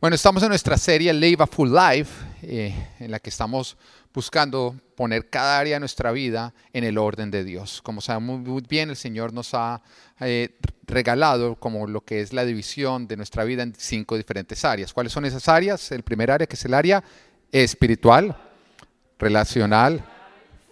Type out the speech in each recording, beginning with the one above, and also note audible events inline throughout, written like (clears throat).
Bueno, estamos en nuestra serie Live a Full Life, eh, en la que estamos buscando poner cada área de nuestra vida en el orden de Dios. Como sabemos muy bien, el Señor nos ha eh, regalado como lo que es la división de nuestra vida en cinco diferentes áreas. ¿Cuáles son esas áreas? El primer área que es el área espiritual, relacional,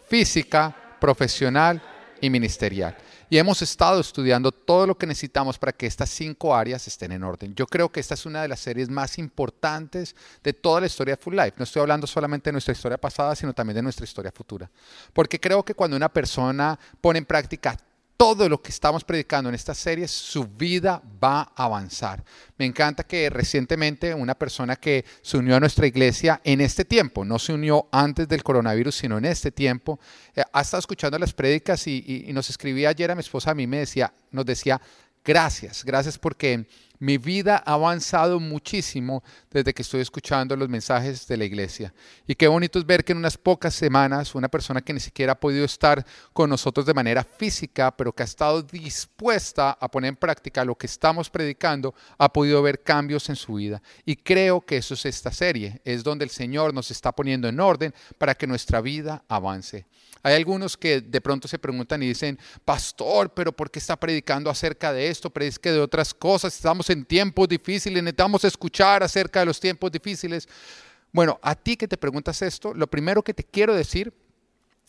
física, profesional y ministerial y hemos estado estudiando todo lo que necesitamos para que estas cinco áreas estén en orden. Yo creo que esta es una de las series más importantes de toda la historia de Full Life. No estoy hablando solamente de nuestra historia pasada, sino también de nuestra historia futura. Porque creo que cuando una persona pone en práctica todo lo que estamos predicando en esta serie, su vida va a avanzar. Me encanta que recientemente una persona que se unió a nuestra iglesia en este tiempo, no se unió antes del coronavirus, sino en este tiempo, eh, ha estado escuchando las prédicas y, y, nos escribía ayer a mi esposa, a mí me decía, nos decía, gracias, gracias porque mi vida ha avanzado muchísimo desde que estoy escuchando los mensajes de la iglesia. Y qué bonito es ver que en unas pocas semanas una persona que ni siquiera ha podido estar con nosotros de manera física, pero que ha estado dispuesta a poner en práctica lo que estamos predicando, ha podido ver cambios en su vida. Y creo que eso es esta serie, es donde el Señor nos está poniendo en orden para que nuestra vida avance. Hay algunos que de pronto se preguntan y dicen, pastor, pero ¿por qué está predicando acerca de esto? Predique de otras cosas, estamos en tiempos difíciles, necesitamos escuchar acerca de los tiempos difíciles. Bueno, a ti que te preguntas esto, lo primero que te quiero decir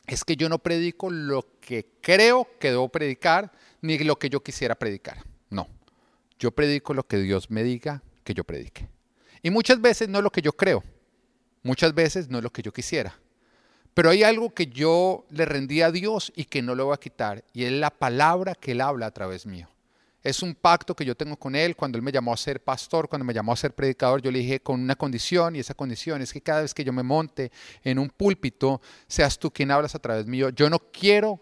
es que yo no predico lo que creo que debo predicar, ni lo que yo quisiera predicar. No, yo predico lo que Dios me diga que yo predique. Y muchas veces no es lo que yo creo, muchas veces no es lo que yo quisiera. Pero hay algo que yo le rendí a Dios y que no lo voy a quitar, y es la palabra que Él habla a través mío. Es un pacto que yo tengo con Él cuando Él me llamó a ser pastor, cuando me llamó a ser predicador, yo le dije con una condición, y esa condición es que cada vez que yo me monte en un púlpito, seas tú quien hablas a través mío. Yo no quiero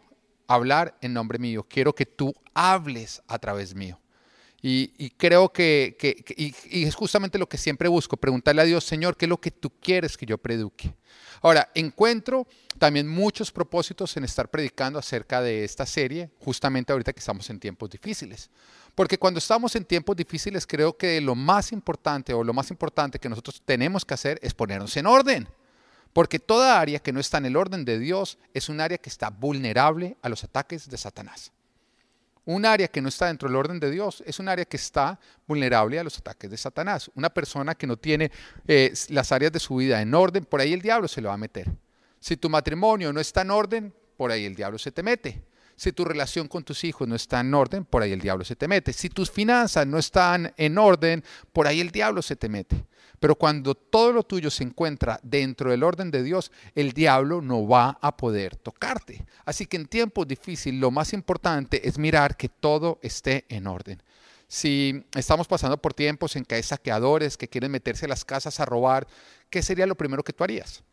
hablar en nombre mío, quiero que tú hables a través mío. Y, creo que, y, es justamente lo que siempre busco, preguntarle a Dios, Señor, ¿qué es lo que tú quieres que yo predique? Ahora, encuentro también muchos propósitos en estar predicando acerca de esta serie, justamente ahorita que estamos en tiempos difíciles. Porque cuando estamos en tiempos difíciles, creo que lo más importante o lo más importante que nosotros tenemos que hacer es ponernos en orden. Porque toda área que no está en el orden de Dios es un área que está vulnerable a los ataques de Satanás. Un área que no está dentro del orden de Dios es un área que está vulnerable a los ataques de Satanás. Una persona que no tiene eh, las áreas de su vida en orden, por ahí el diablo se lo va a meter. Si tu matrimonio no está en orden, por ahí el diablo se te mete. Si tu relación con tus hijos no está en orden, por ahí el diablo se te mete. Si tus finanzas no están en orden, por ahí el diablo se te mete. Pero cuando todo lo tuyo se encuentra dentro del orden de Dios, el diablo no va a poder tocarte. Así que en tiempos difíciles lo más importante es mirar que todo esté en orden. Si estamos pasando por tiempos en que hay saqueadores que quieren meterse a las casas a robar, ¿qué sería lo primero que tú harías?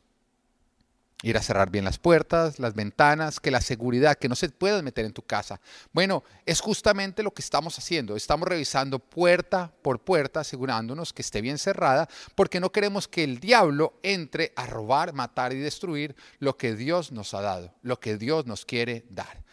Ir a cerrar bien las puertas, las ventanas, que la seguridad, que no se puedan meter en tu casa. Bueno, es justamente lo que estamos haciendo. Estamos revisando puerta por puerta, asegurándonos que esté bien cerrada, porque no queremos que el diablo entre a robar, matar y destruir lo que Dios nos ha dado, lo que Dios nos quiere dar.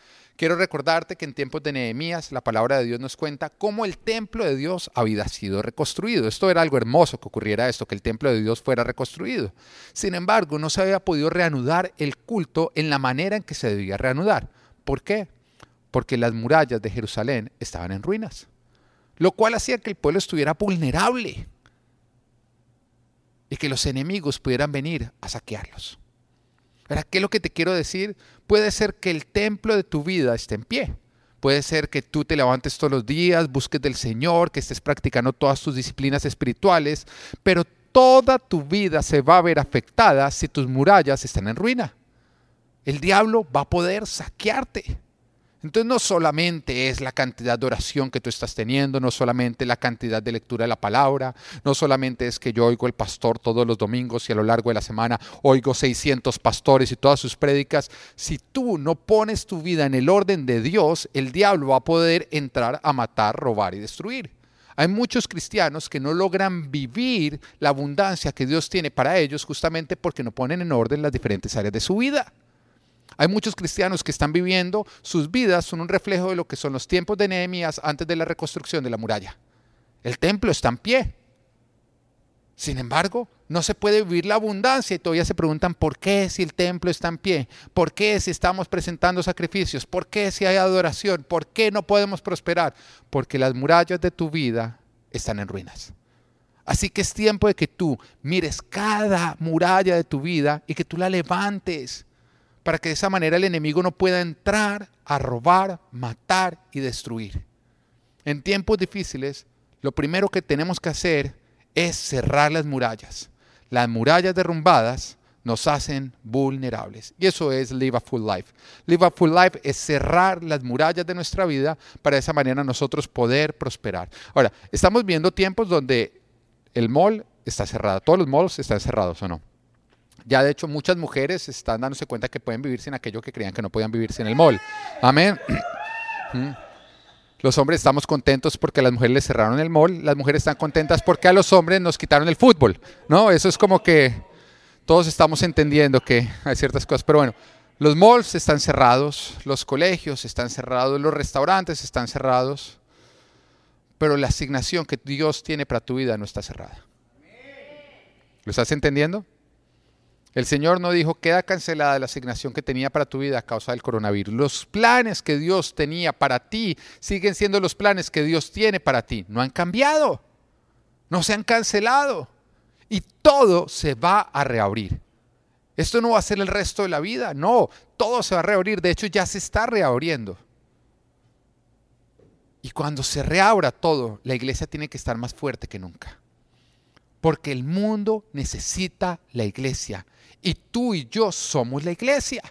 Quiero recordarte que en tiempos de Nehemías la palabra de Dios nos cuenta cómo el templo de Dios había sido reconstruido. Esto era algo hermoso que ocurriera esto, que el templo de Dios fuera reconstruido. Sin embargo, no se había podido reanudar el culto en la manera en que se debía reanudar. ¿Por qué? Porque las murallas de Jerusalén estaban en ruinas, lo cual hacía que el pueblo estuviera vulnerable y que los enemigos pudieran venir a saquearlos. ¿Qué es lo que te quiero decir? Puede ser que el templo de tu vida esté en pie. Puede ser que tú te levantes todos los días, busques del Señor, que estés practicando todas tus disciplinas espirituales, pero toda tu vida se va a ver afectada si tus murallas están en ruina. El diablo va a poder saquearte. Entonces no solamente es la cantidad de oración que tú estás teniendo, no solamente la cantidad de lectura de la palabra, no solamente es que yo oigo el pastor todos los domingos y a lo largo de la semana oigo 600 pastores y todas sus prédicas. Si tú no pones tu vida en el orden de Dios, el diablo va a poder entrar a matar, robar y destruir. Hay muchos cristianos que no logran vivir la abundancia que Dios tiene para ellos justamente porque no ponen en orden las diferentes áreas de su vida. Hay muchos cristianos que están viviendo, sus vidas son un reflejo de lo que son los tiempos de Nehemías antes de la reconstrucción de la muralla. El templo está en pie. Sin embargo, no se puede vivir la abundancia y todavía se preguntan por qué si el templo está en pie, por qué si estamos presentando sacrificios, por qué si hay adoración, por qué no podemos prosperar, porque las murallas de tu vida están en ruinas. Así que es tiempo de que tú mires cada muralla de tu vida y que tú la levantes para que de esa manera el enemigo no pueda entrar a robar, matar y destruir. En tiempos difíciles, lo primero que tenemos que hacer es cerrar las murallas. Las murallas derrumbadas nos hacen vulnerables. Y eso es Live a Full Life. Live a Full Life es cerrar las murallas de nuestra vida para de esa manera nosotros poder prosperar. Ahora, estamos viendo tiempos donde el mall está cerrado. Todos los malls están cerrados o no. Ya de hecho muchas mujeres están dándose cuenta que pueden vivir sin aquello que creían que no podían vivir sin el mall. Amén. (clears throat) Mm. Los hombres estamos contentos porque a las mujeres les cerraron el mall, las mujeres están contentas porque a los hombres nos quitaron el fútbol, ¿no? Eso es como que todos estamos entendiendo que hay ciertas cosas, pero bueno, los malls están cerrados, los colegios están cerrados, los restaurantes están cerrados, pero la asignación que Dios tiene para tu vida no está cerrada. ¿Lo estás entendiendo? El Señor no dijo, queda cancelada la asignación que tenía para tu vida a causa del coronavirus. Los planes que Dios tenía para ti siguen siendo los planes que Dios tiene para ti. No han cambiado, no se han cancelado. Y todo se va a reabrir. Esto no va a ser el resto de la vida, no, todo se va a reabrir. De hecho, ya se está reabriendo. Y cuando se reabra todo, la iglesia tiene que estar más fuerte que nunca. Porque el mundo necesita la iglesia y tú y yo somos la iglesia.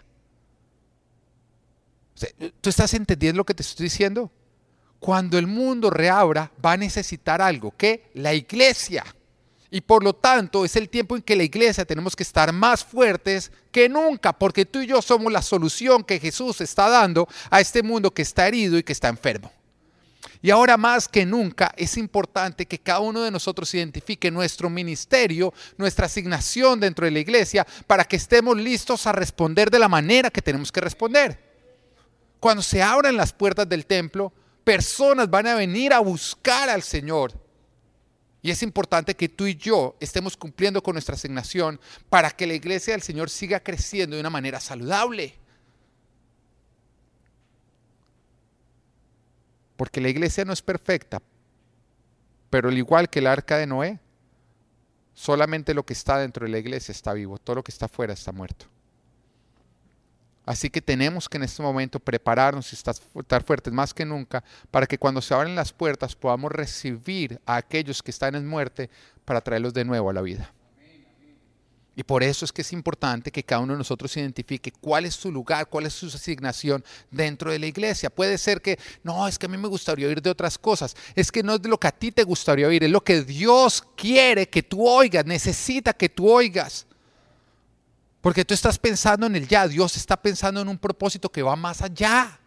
¿Tú estás entendiendo lo que te estoy diciendo? Cuando el mundo reabra, va a necesitar algo, ¿qué? La iglesia. Y por lo tanto es el tiempo en que la iglesia tenemos que estar más fuertes que nunca, porque tú y yo somos la solución que Jesús está dando a este mundo que está herido y que está enfermo. Y ahora más que nunca es importante que cada uno de nosotros identifique nuestro ministerio, nuestra asignación dentro de la iglesia, para que estemos listos a responder de la manera que tenemos que responder. Cuando se abran las puertas del templo, personas van a venir a buscar al Señor. Y es importante que tú y yo estemos cumpliendo con nuestra asignación para que la iglesia del Señor siga creciendo de una manera saludable. Porque la iglesia no es perfecta, pero al igual que el arca de Noé, solamente lo que está dentro de la iglesia está vivo, todo lo que está afuera está muerto. Así que tenemos que en este momento prepararnos y estar fuertes más que nunca para que cuando se abran las puertas podamos recibir a aquellos que están en muerte para traerlos de nuevo a la vida. Y por eso es que es importante que cada uno de nosotros identifique cuál es su lugar, cuál es su asignación dentro de la iglesia. Puede ser que, no, es que a mí me gustaría oír de otras cosas. Es que no es lo que a ti te gustaría oír, es lo que Dios quiere que tú oigas, necesita que tú oigas. Porque tú estás pensando en el ya, Dios está pensando en un propósito que va más allá,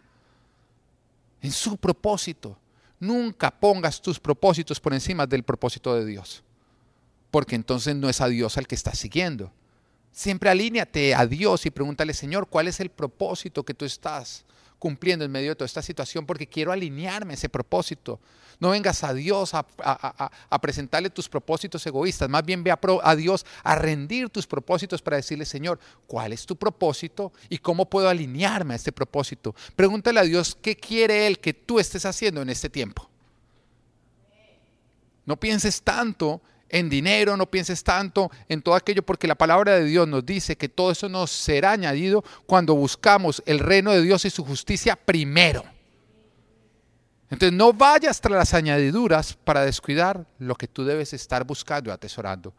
en su propósito. Nunca pongas tus propósitos por encima del propósito de Dios porque entonces no es a Dios al que estás siguiendo. Siempre alíñate a Dios y pregúntale, Señor, ¿cuál es el propósito que tú estás cumpliendo en medio de toda esta situación? Porque quiero alinearme a ese propósito. No vengas a Dios a, presentarle tus propósitos egoístas, más bien ve a, a Dios a rendir tus propósitos para decirle, Señor, ¿cuál es tu propósito y cómo puedo alinearme a este propósito? Pregúntale a Dios qué quiere Él que tú estés haciendo en este tiempo. No pienses tanto en dinero, no pienses tanto en todo aquello, porque la palabra de Dios nos dice que todo eso nos será añadido cuando buscamos el reino de Dios y su justicia primero. Entonces no vayas tras las añadiduras para descuidar lo que tú debes estar buscando y atesorando.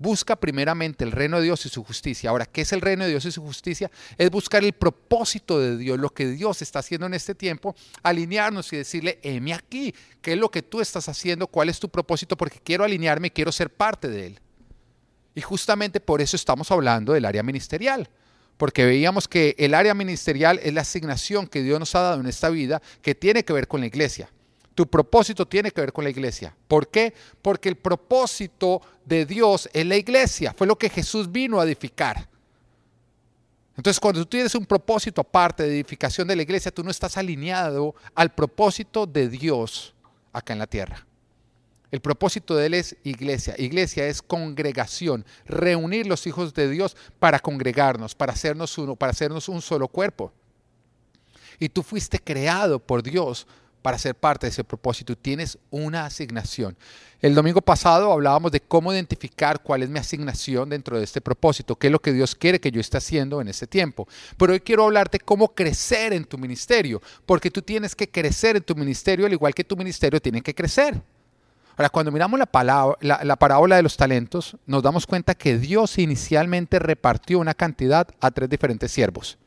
Busca primeramente el reino de Dios y su justicia. Ahora, ¿qué es el reino de Dios y su justicia? Es buscar el propósito de Dios, lo que Dios está haciendo en este tiempo, alinearnos y decirle, heme aquí, ¿qué es lo que tú estás haciendo? ¿Cuál es tu propósito? Porque quiero alinearme y quiero ser parte de él. Y justamente por eso estamos hablando del área ministerial, porque veíamos que el área ministerial es la asignación que Dios nos ha dado en esta vida que tiene que ver con la iglesia. Tu propósito tiene que ver con la iglesia. ¿Por qué? Porque el propósito de Dios es la iglesia. Fue lo que Jesús vino a edificar. Entonces, cuando tú tienes un propósito aparte de edificación de la iglesia, tú no estás alineado al propósito de Dios acá en la tierra. El propósito de Él es iglesia. Iglesia es congregación, reunir los hijos de Dios para congregarnos, para hacernos uno, para hacernos un solo cuerpo. Y tú fuiste creado por Dios para ser parte de ese propósito. Tienes una asignación. El domingo pasado hablábamos de cómo identificar cuál es mi asignación dentro de este propósito, qué es lo que Dios quiere que yo esté haciendo en este tiempo. Pero hoy quiero hablarte cómo crecer en tu ministerio, porque tú tienes que crecer en tu ministerio al igual que tu ministerio tiene que crecer. Ahora, cuando miramos la, palabra, la, parábola de los talentos, nos damos cuenta que Dios inicialmente repartió una cantidad a tres diferentes siervos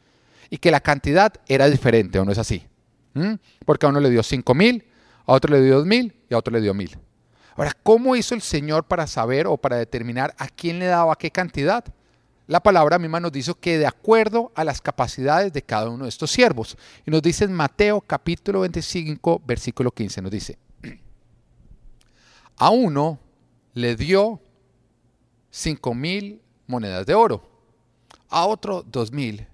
y que la cantidad era diferente, ¿o no es así? ¿Mm? Porque a uno le dio cinco mil, a otro le dio dos mil y a otro le dio mil. Ahora, ¿cómo hizo el Señor para saber o para determinar a quién le daba qué cantidad? La palabra misma nos dice que de acuerdo a las capacidades de cada uno de estos siervos. Y nos dice en Mateo capítulo 25, versículo 15, nos dice, a uno le dio cinco mil monedas de oro, a otro dos mil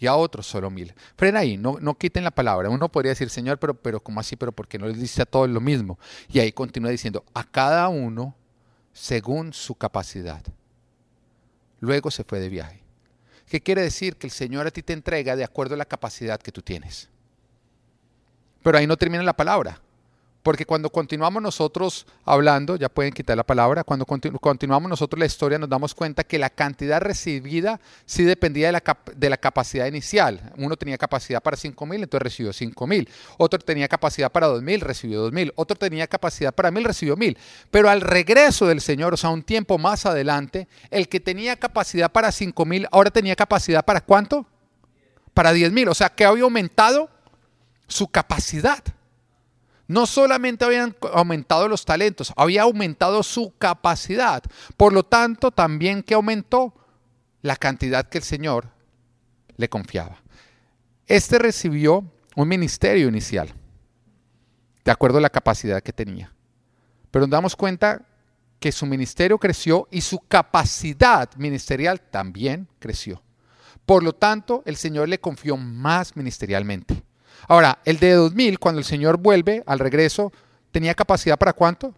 y a otro solo mil. Frena ahí, no, no quiten la palabra. Uno podría decir, Señor, pero, pero ¿cómo así? Pero ¿por qué no les dice a todos lo mismo? Y ahí continúa diciendo, a cada uno según su capacidad. Luego se fue de viaje. ¿Qué quiere decir? Que el Señor a ti te entrega de acuerdo a la capacidad que tú tienes. Pero ahí no termina la palabra. Porque cuando continuamos nosotros hablando, ya pueden quitar la palabra, cuando continuamos nosotros la historia nos damos cuenta que la cantidad recibida sí dependía de la, capacidad inicial. Uno tenía capacidad para 5 mil, entonces recibió 5 mil. Otro tenía capacidad para 2 mil, recibió 2 mil. Otro tenía capacidad para mil, recibió mil. Pero al regreso del Señor, o sea, un tiempo más adelante, el que tenía capacidad para 5 mil, ahora tenía capacidad para cuánto? Para 10 mil. O sea, que había aumentado su capacidad. No solamente habían aumentado los talentos, había aumentado su capacidad. Por lo tanto, también que aumentó la cantidad que el Señor le confiaba. Este recibió un ministerio inicial, de acuerdo a la capacidad que tenía. Pero nos damos cuenta que su ministerio creció y su capacidad ministerial también creció. Por lo tanto, el Señor le confió más ministerialmente. Ahora, el de 2000, cuando el Señor vuelve al regreso, ¿tenía capacidad para cuánto?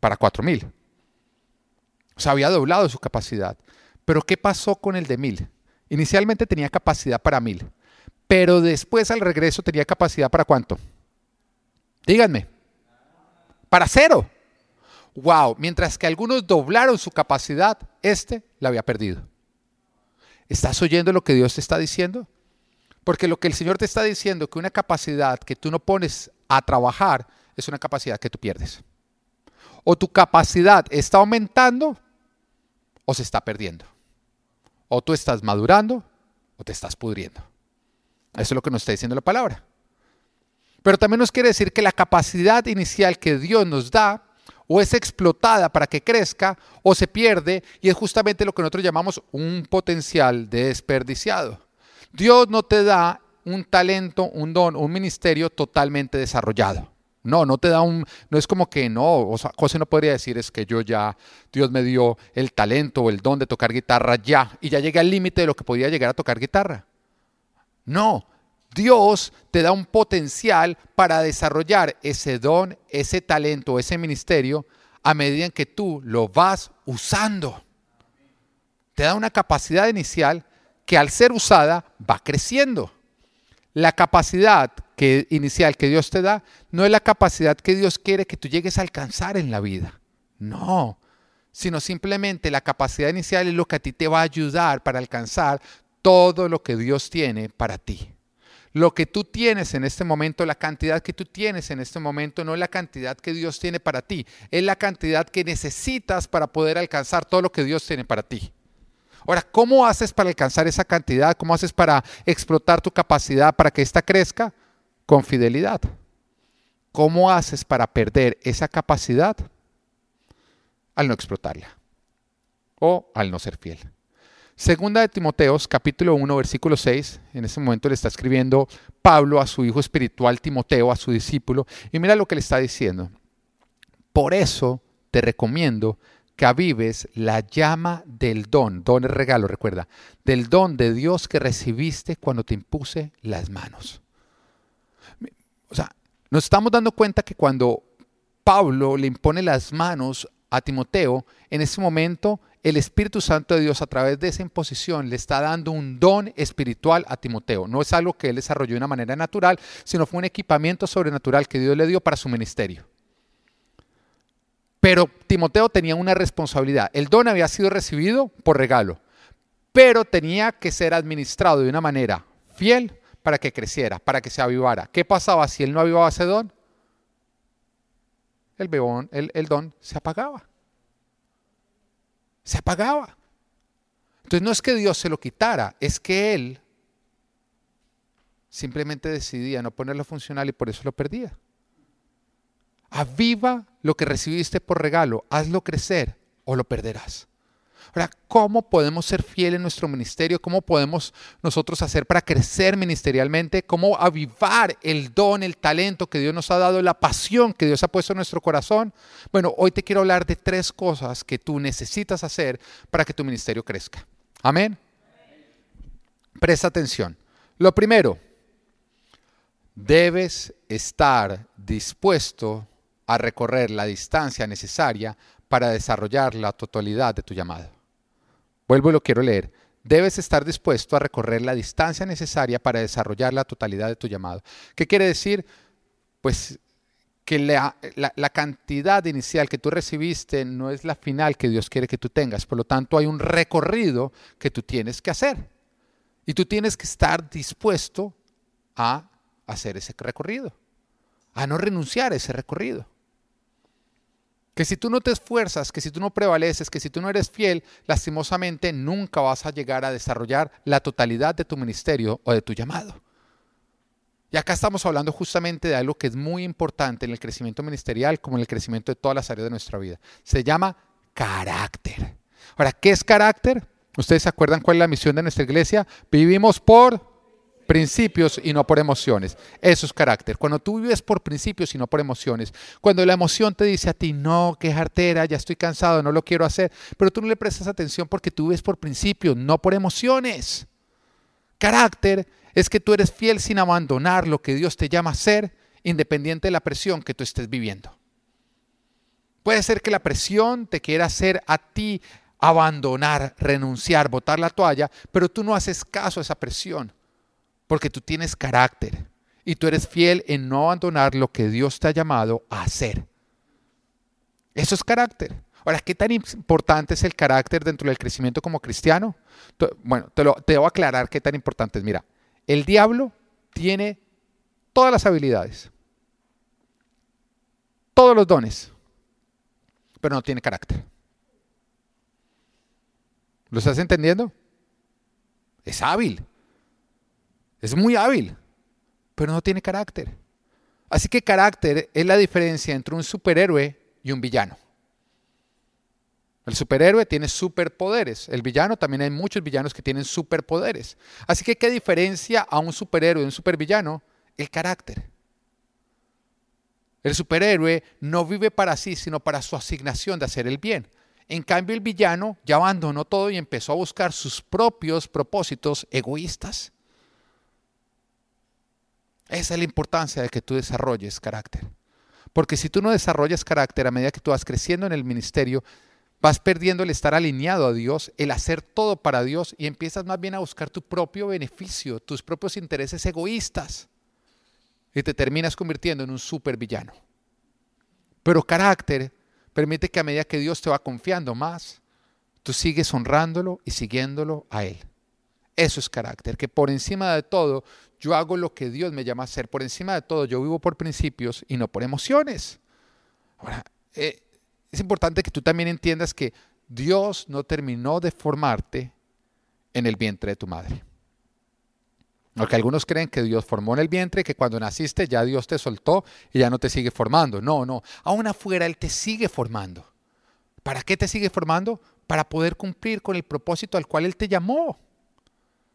Para 4000. O sea, había doblado su capacidad. Pero ¿qué pasó con el de 1000? Inicialmente tenía capacidad para 1000, pero después al regreso tenía capacidad para cuánto? Díganme. Para cero. Wow, mientras que algunos doblaron su capacidad, este la había perdido. ¿Estás oyendo lo que Dios te está diciendo? Porque lo que el Señor te está diciendo, que una capacidad que tú no pones a trabajar, es una capacidad que tú pierdes. O tu capacidad está aumentando o se está perdiendo. O tú estás madurando o te estás pudriendo. Eso es lo que nos está diciendo la palabra. Pero también nos quiere decir que la capacidad inicial que Dios nos da o es explotada para que crezca o se pierde y es justamente lo que nosotros llamamos un potencial desperdiciado. Dios no te da un talento, un don, un ministerio totalmente desarrollado. No, no te da un, no es como que no, o sea, José no podría decir es que yo ya, Dios me dio el talento o el don de tocar guitarra ya, y ya llegué al límite de lo que podía llegar a tocar guitarra. No, Dios te da un potencial para desarrollar ese don, ese talento, ese ministerio, a medida en que tú lo vas usando. Te da una capacidad inicial que al ser usada va creciendo. La capacidad que, inicial que Dios te da no es la capacidad que Dios quiere que tú llegues a alcanzar en la vida. No, sino simplemente la capacidad inicial es lo que a ti te va a ayudar para alcanzar todo lo que Dios tiene para ti. Lo que tú tienes en este momento, la cantidad que tú tienes en este momento, no es la cantidad que Dios tiene para ti, es la cantidad que necesitas para poder alcanzar todo lo que Dios tiene para ti. Ahora, ¿cómo haces para alcanzar esa cantidad? ¿Cómo haces para explotar tu capacidad para que ésta crezca? Con fidelidad. ¿Cómo haces para perder esa capacidad? Al no explotarla o al no ser fiel. Segunda de Timoteos, capítulo 1, versículo 6. En ese momento le está escribiendo Pablo a su hijo espiritual Timoteo, a su discípulo. Y mira lo que le está diciendo. Por eso te recomiendo que avives la llama del don, don es regalo, recuerda, del don de Dios que recibiste cuando te impuse las manos. O sea, nos estamos dando cuenta que cuando Pablo le impone las manos a Timoteo, en ese momento el Espíritu Santo de Dios a través de esa imposición le está dando un don espiritual a Timoteo. No es algo que él desarrolló de una manera natural, sino fue un equipamiento sobrenatural que Dios le dio para su ministerio. Pero Timoteo tenía una responsabilidad. El don había sido recibido por regalo, pero tenía que ser administrado de una manera fiel para que creciera, para que se avivara. ¿Qué pasaba si él no avivaba ese don? El, bebón, el, don se apagaba. Se apagaba. Entonces no es que Dios se lo quitara, es que él simplemente decidía no ponerlo funcional y por eso lo perdía. Aviva lo que recibiste por regalo, hazlo crecer o lo perderás. Ahora, ¿cómo podemos ser fieles en nuestro ministerio? ¿Cómo podemos nosotros hacer para crecer ministerialmente? ¿Cómo avivar el don, el talento que Dios nos ha dado, la pasión que Dios ha puesto en nuestro corazón? Bueno, hoy te quiero hablar de tres cosas que tú necesitas hacer para que tu ministerio crezca. Amén. Presta atención. Lo primero, debes estar dispuesto a recorrer la distancia necesaria para desarrollar la totalidad de tu llamado. Vuelvo y lo quiero leer. Debes estar dispuesto a recorrer la distancia necesaria para desarrollar la totalidad de tu llamado. ¿Qué quiere decir? Pues que la, la, cantidad inicial que tú recibiste no es la final que Dios quiere que tú tengas. Por lo tanto, hay un recorrido que tú tienes que hacer. Y tú tienes que estar dispuesto a hacer ese recorrido, a no renunciar a ese recorrido. Que si tú no te esfuerzas, que si tú no prevaleces, que si tú no eres fiel, lastimosamente nunca vas a llegar a desarrollar la totalidad de tu ministerio o de tu llamado. Y acá estamos hablando justamente de algo que es muy importante en el crecimiento ministerial como en el crecimiento de todas las áreas de nuestra vida. Se llama carácter. Ahora, ¿qué es carácter? ¿Ustedes se acuerdan cuál es la misión de nuestra iglesia? Vivimos por principios y no por emociones. Eso es carácter. Cuando tú vives por principios y no por emociones. Cuando la emoción te dice a ti, no, qué jartera, ya estoy cansado, no lo quiero hacer. Pero tú no le prestas atención porque tú vives por principios, no por emociones. Carácter es que tú eres fiel sin abandonar lo que Dios te llama a ser, independiente de la presión que tú estés viviendo. Puede ser que la presión te quiera hacer a ti abandonar, renunciar, botar la toalla, pero tú no haces caso a esa presión porque tú tienes carácter y tú eres fiel en no abandonar lo que Dios te ha llamado a hacer. Eso es carácter. Ahora, ¿qué tan importante es el carácter dentro del crecimiento como cristiano? Bueno, te, lo, aclarar qué tan importante es. Mira, el diablo tiene todas las habilidades, todos los dones, pero no tiene carácter. ¿Lo estás entendiendo? Es hábil, es muy hábil, pero no tiene carácter. Así que carácter es la diferencia entre un superhéroe y un villano. El superhéroe tiene superpoderes. El villano también hay muchos villanos que tienen superpoderes. Así que, ¿qué diferencia a un superhéroe y un supervillano? El carácter. El superhéroe no vive para sí, sino para su asignación de hacer el bien. En cambio, el villano ya abandonó todo y empezó a buscar sus propios propósitos egoístas. Esa es la importancia de que tú desarrolles carácter. Porque si tú no desarrollas carácter a medida que tú vas creciendo en el ministerio, vas perdiendo el estar alineado a Dios, el hacer todo para Dios y empiezas más bien a buscar tu propio beneficio, tus propios intereses egoístas. Y te terminas convirtiendo en un supervillano. Pero carácter permite que a medida que Dios te va confiando más, tú sigues honrándolo y siguiéndolo a Él. Eso es carácter, que por encima de todo yo hago lo que Dios me llama a hacer. Por encima de todo, yo vivo por principios y no por emociones. Ahora, eh, es importante que tú también entiendas que Dios no terminó de formarte en el vientre de tu madre. Porque algunos creen que Dios formó en el vientre, que cuando naciste ya Dios te soltó y ya no te sigue formando. No, no. Aún afuera Él te sigue formando. ¿Para qué te sigue formando? Para poder cumplir con el propósito al cual Él te llamó.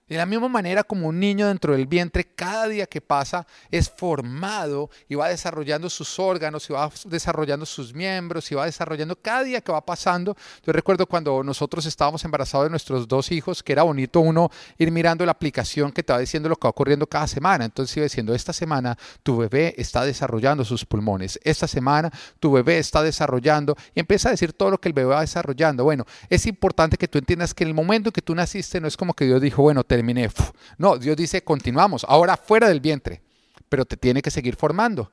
De la misma manera como un niño dentro del vientre, cada día que pasa es formado y va desarrollando sus órganos, y va desarrollando sus miembros, y va desarrollando cada día que va pasando. Yo recuerdo cuando nosotros estábamos embarazados de nuestros dos hijos, que era bonito uno ir mirando la aplicación que te va diciendo lo que va ocurriendo cada semana. Entonces iba diciendo, esta semana tu bebé está desarrollando sus pulmones, esta semana tu bebé está desarrollando, y empieza a decir todo lo que el bebé va desarrollando. Bueno, es importante que tú entiendas que el momento en que tú naciste no es como que Dios dijo, bueno, te terminé. No, Dios dice, continuamos, ahora fuera del vientre, pero te tiene que seguir formando.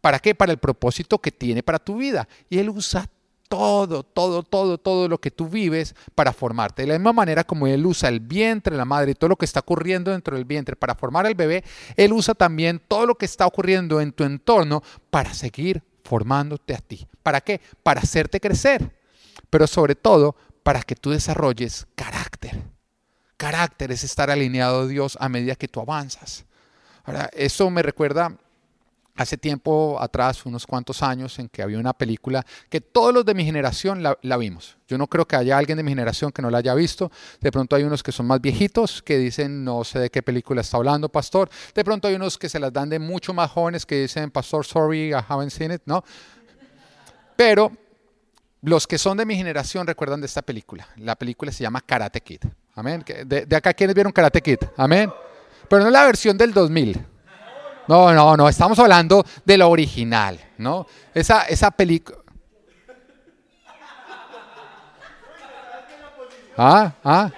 ¿Para qué? Para el propósito que tiene para tu vida. Y Él usa todo, todo, todo, todo lo que tú vives para formarte. De la misma manera como Él usa el vientre, la madre y todo lo que está ocurriendo dentro del vientre para formar al bebé, Él usa también todo lo que está ocurriendo en tu entorno para seguir formándote a ti. ¿Para qué? Para hacerte crecer, pero sobre todo para que tú desarrolles carácter carácter es estar alineado a Dios a medida que tú avanzas. Ahora, eso me recuerda hace tiempo atrás, unos cuantos años, en que había una película que todos los de mi generación la, vimos. Yo no creo que haya alguien de mi generación que no la haya visto. De pronto hay unos que son más viejitos que dicen, no sé de qué película está hablando, pastor. De pronto hay unos que se las dan de mucho más jóvenes que dicen, pastor, sorry, I haven't seen it, ¿no? Pero los que son de mi generación recuerdan de esta película. La película se llama Karate Kid. Amén. De, de acá, ¿quiénes vieron Karate Kid? Amén. Pero no la versión del 2000. No, no, no. Estamos hablando de la original, ¿no? Esa, esa película. Ah, ah.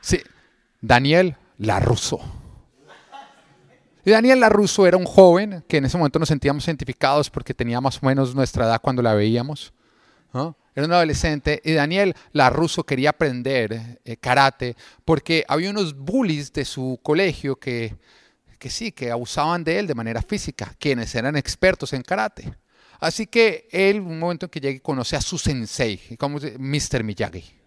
Sí. Daniel LaRusso. Y Daniel LaRusso era un joven que en ese momento nos sentíamos identificados porque tenía más o menos nuestra edad cuando la veíamos. ¿no? Era un adolescente y Daniel Larruso quería aprender eh, karate porque había unos bullies de su colegio que, que sí, que abusaban de él de manera física, quienes eran expertos en karate. Así que él, un momento en que llegue, conoce a su sensei, como Mr. Miyagi.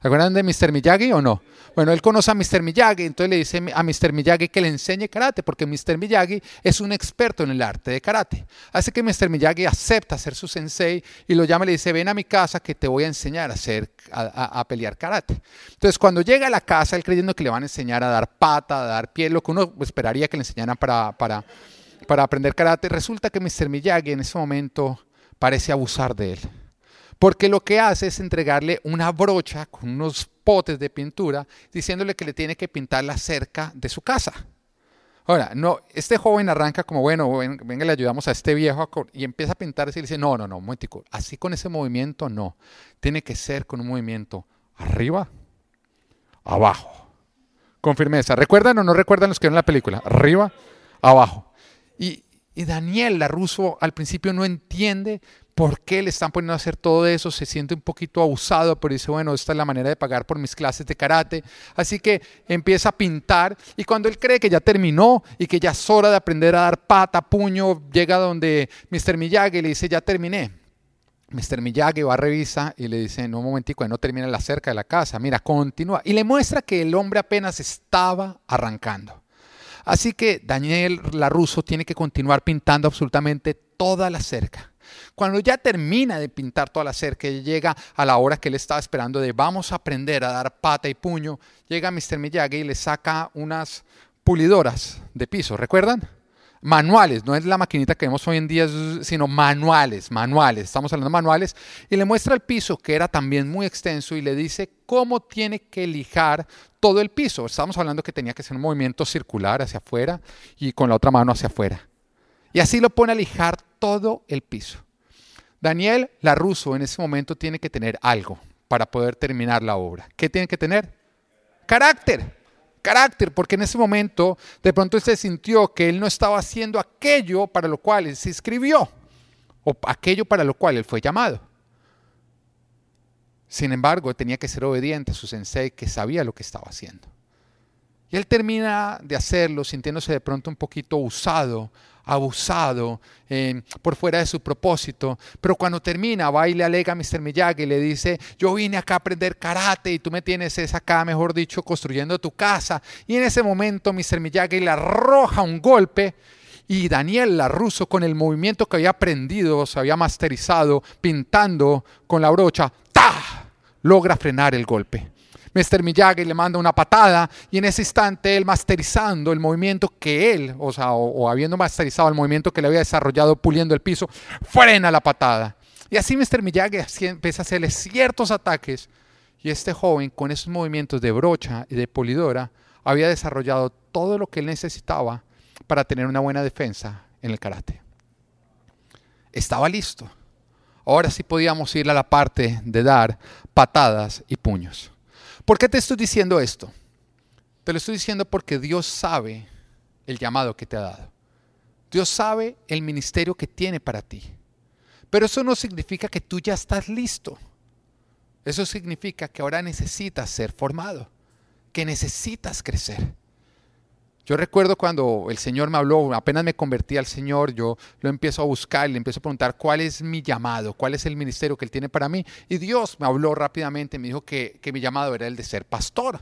¿Se acuerdan de Mr. Miyagi o no? Bueno, él conoce a Mr. Miyagi, entonces le dice a Mr. Miyagi que le enseñe karate, porque Mr. Miyagi es un experto en el arte de karate. Así que Mr. Miyagi acepta ser su sensei y lo llama y le dice, ven a mi casa que te voy a enseñar a, hacer, a, pelear karate. Entonces, cuando llega a la casa, él creyendo que le van a enseñar a dar pata, a dar pie, lo que uno esperaría que le enseñaran para, para, para aprender karate, resulta que Mr. Miyagi en ese momento parece abusar de él. Porque lo que hace es entregarle una brocha con unos potes de pintura diciéndole que le tiene que pintar la cerca de su casa. Ahora, no, este joven arranca como, bueno, venga, le ayudamos a este viejo y empieza a pintar y le dice, no, no, no, un así con ese movimiento no. Tiene que ser con un movimiento arriba, abajo. Con firmeza. ¿Recuerdan o no recuerdan los que vieron la película? Arriba, abajo. Y, y Daniel, la ruso, al principio no entiende, ¿Por qué le están poniendo a hacer todo eso? Se siente un poquito abusado, pero dice, bueno, esta es la manera de pagar por mis clases de karate. Así que empieza a pintar y cuando él cree que ya terminó y que ya es hora de aprender a dar pata, puño, llega donde Mr. Miyagi y le dice, ya terminé. Mr. Miyagi va a revisa y le dice, no, un momentico, no termina la cerca de la casa, mira, continúa. Y le muestra que el hombre apenas estaba arrancando. Así que Daniel Laruso tiene que continuar pintando absolutamente toda la cerca. Cuando ya termina de pintar toda la cerca y llega a la hora que él estaba esperando de vamos a aprender a dar pata y puño, llega Mr. Miyagi y le saca unas pulidoras de piso, ¿recuerdan? Manuales, no es la maquinita que vemos hoy en día, sino manuales, manuales, estamos hablando de manuales, y le muestra el piso que era también muy extenso y le dice cómo tiene que lijar todo el piso. Estamos hablando que tenía que ser un movimiento circular hacia afuera y con la otra mano hacia afuera. Y así lo pone a lijar todo el piso. Daniel Laruso en ese momento tiene que tener algo para poder terminar la obra. ¿Qué tiene que tener? Carácter. Carácter, porque en ese momento de pronto se sintió que él no estaba haciendo aquello para lo cual él se inscribió o aquello para lo cual él fue llamado. Sin embargo, tenía que ser obediente a su sensei que sabía lo que estaba haciendo. Y él termina de hacerlo sintiéndose de pronto un poquito usado, abusado, eh, por fuera de su propósito. Pero cuando termina, va y le alega a Mr. Miyagi y le dice, yo vine acá a aprender karate y tú me tienes es acá, mejor dicho, construyendo tu casa. Y en ese momento Mr. Miyagi le arroja un golpe y Daniel Larruso con el movimiento que había aprendido, se había masterizado, pintando con la brocha, ¡ta! logra frenar el golpe. Mr. Miyagi le manda una patada y en ese instante él masterizando el movimiento que él, o sea, o, habiendo masterizado el movimiento que le había desarrollado puliendo el piso, frena la patada. Y así Mr. Miyagi empieza a hacerle ciertos ataques y este joven con esos movimientos de brocha y de polidora había desarrollado todo lo que él necesitaba para tener una buena defensa en el karate. Estaba listo. Ahora sí podíamos ir a la parte de dar patadas y puños. ¿Por qué te estoy diciendo esto? Te lo estoy diciendo porque Dios sabe el llamado que te ha dado. Dios sabe el ministerio que tiene para ti. Pero eso no significa que tú ya estás listo. Eso significa que ahora necesitas ser formado, que necesitas crecer. Yo recuerdo cuando el Señor me habló, apenas me convertí al Señor, yo lo empiezo a buscar, le empiezo a preguntar cuál es mi llamado, cuál es el ministerio que Él tiene para mí. Y Dios me habló rápidamente, me dijo que, que mi llamado era el de ser pastor.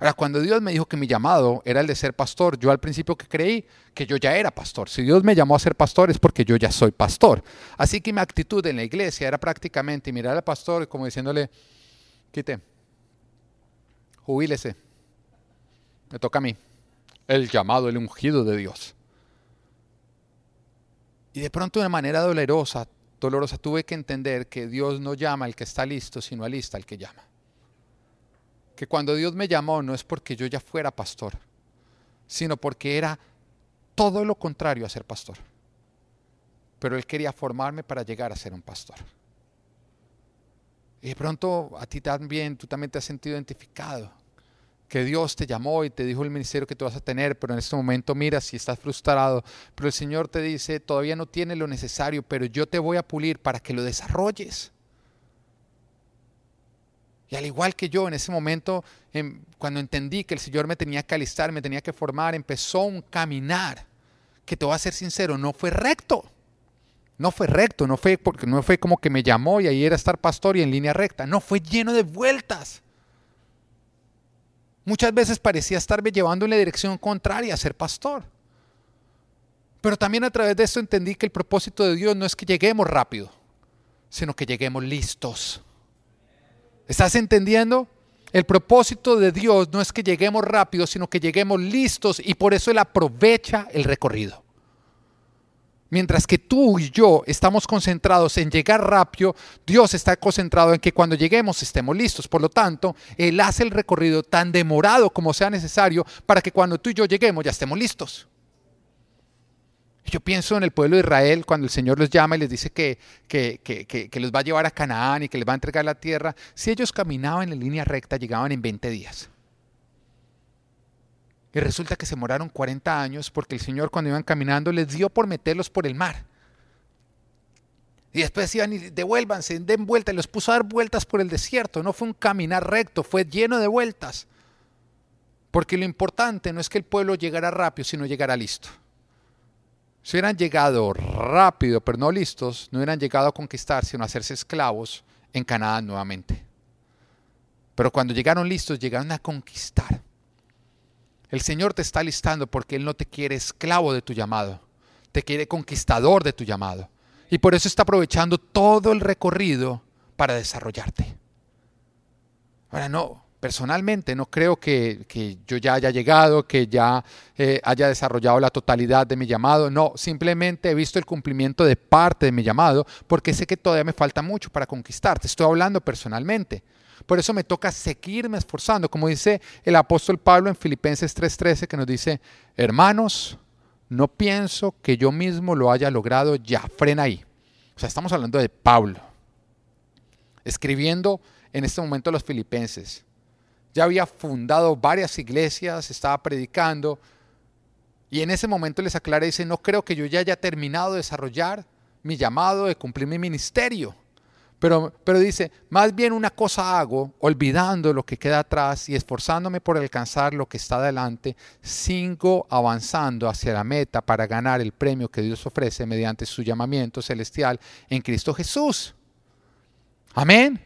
Ahora, cuando Dios me dijo que mi llamado era el de ser pastor, yo al principio que creí que yo ya era pastor. Si Dios me llamó a ser pastor es porque yo ya soy pastor. Así que mi actitud en la iglesia era prácticamente mirar al pastor como diciéndole, quite, jubílese, me toca a mí el llamado, el ungido de Dios. Y de pronto de manera dolorosa, dolorosa tuve que entender que Dios no llama al que está listo, sino alista al que llama. Que cuando Dios me llamó no es porque yo ya fuera pastor, sino porque era todo lo contrario a ser pastor. Pero Él quería formarme para llegar a ser un pastor. Y de pronto a ti también, tú también te has sentido identificado que Dios te llamó y te dijo el ministerio que tú vas a tener, pero en este momento mira si estás frustrado, pero el Señor te dice, todavía no tienes lo necesario, pero yo te voy a pulir para que lo desarrolles. Y al igual que yo en ese momento, em, cuando entendí que el Señor me tenía que alistar, me tenía que formar, empezó un caminar que te voy a ser sincero, no fue recto. No fue recto, no fue porque no fue como que me llamó y ahí era estar pastor y en línea recta, no fue lleno de vueltas. Muchas veces parecía estarme llevando en la dirección contraria a ser pastor. Pero también a través de esto entendí que el propósito de Dios no es que lleguemos rápido, sino que lleguemos listos. ¿Estás entendiendo? El propósito de Dios no es que lleguemos rápido, sino que lleguemos listos y por eso Él aprovecha el recorrido. Mientras que tú y yo estamos concentrados en llegar rápido, Dios está concentrado en que cuando lleguemos estemos listos. Por lo tanto, Él hace el recorrido tan demorado como sea necesario para que cuando tú y yo lleguemos ya estemos listos. Yo pienso en el pueblo de Israel cuando el Señor los llama y les dice que, que, que, que, los va a llevar a Canaán y que les va a entregar la tierra. Si ellos caminaban en línea recta, llegaban en 20 días. Y resulta que se moraron 40 años porque el Señor cuando iban caminando les dio por meterlos por el mar. Y después iban y devuélvanse, den vuelta, y los puso a dar vueltas por el desierto. No fue un caminar recto, fue lleno de vueltas. Porque lo importante no es que el pueblo llegara rápido, sino llegara listo. Si hubieran llegado rápido, pero no listos, no hubieran llegado a conquistar, sino a hacerse esclavos en Canadá nuevamente. Pero cuando llegaron listos, llegaron a conquistar. El Señor te está listando porque Él no te quiere esclavo de tu llamado, te quiere conquistador de tu llamado. Y por eso está aprovechando todo el recorrido para desarrollarte. Ahora no, personalmente no creo que, yo ya haya llegado, que ya eh, haya desarrollado la totalidad de mi llamado. No, simplemente he visto el cumplimiento de parte de mi llamado porque sé que todavía me falta mucho para conquistarte. Estoy hablando personalmente. Por eso me toca seguirme esforzando, como dice el apóstol Pablo en Filipenses 3:13, que nos dice, hermanos, no pienso que yo mismo lo haya logrado ya, frena ahí. O sea, estamos hablando de Pablo, escribiendo en este momento a los filipenses. Ya había fundado varias iglesias, estaba predicando, y en ese momento les aclara y dice, no creo que yo ya haya terminado de desarrollar mi llamado, de cumplir mi ministerio. Pero, pero dice, más bien una cosa hago, olvidando lo que queda atrás y esforzándome por alcanzar lo que está adelante, sigo avanzando hacia la meta para ganar el premio que Dios ofrece mediante su llamamiento celestial en Cristo Jesús. Amén.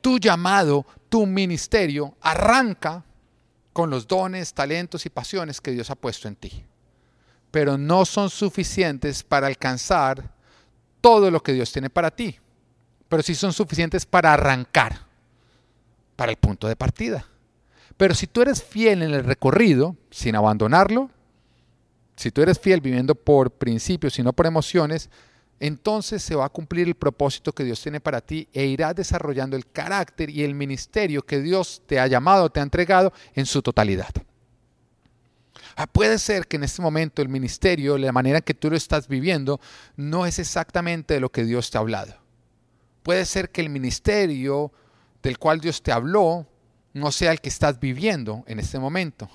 Tu llamado, tu ministerio arranca con los dones, talentos y pasiones que Dios ha puesto en ti. Pero no son suficientes para alcanzar todo lo que Dios tiene para ti pero sí son suficientes para arrancar. para el punto de partida. Pero si tú eres fiel en el recorrido, sin abandonarlo, si tú eres fiel viviendo por principios y no por emociones, entonces se va a cumplir el propósito que Dios tiene para ti e irás desarrollando el carácter y el ministerio que Dios te ha llamado, te ha entregado en su totalidad. Ah, puede ser que en este momento el ministerio, la manera en que tú lo estás viviendo, no es exactamente de lo que Dios te ha hablado. Puede ser que el ministerio del cual Dios te habló no sea el que estás viviendo en este momento.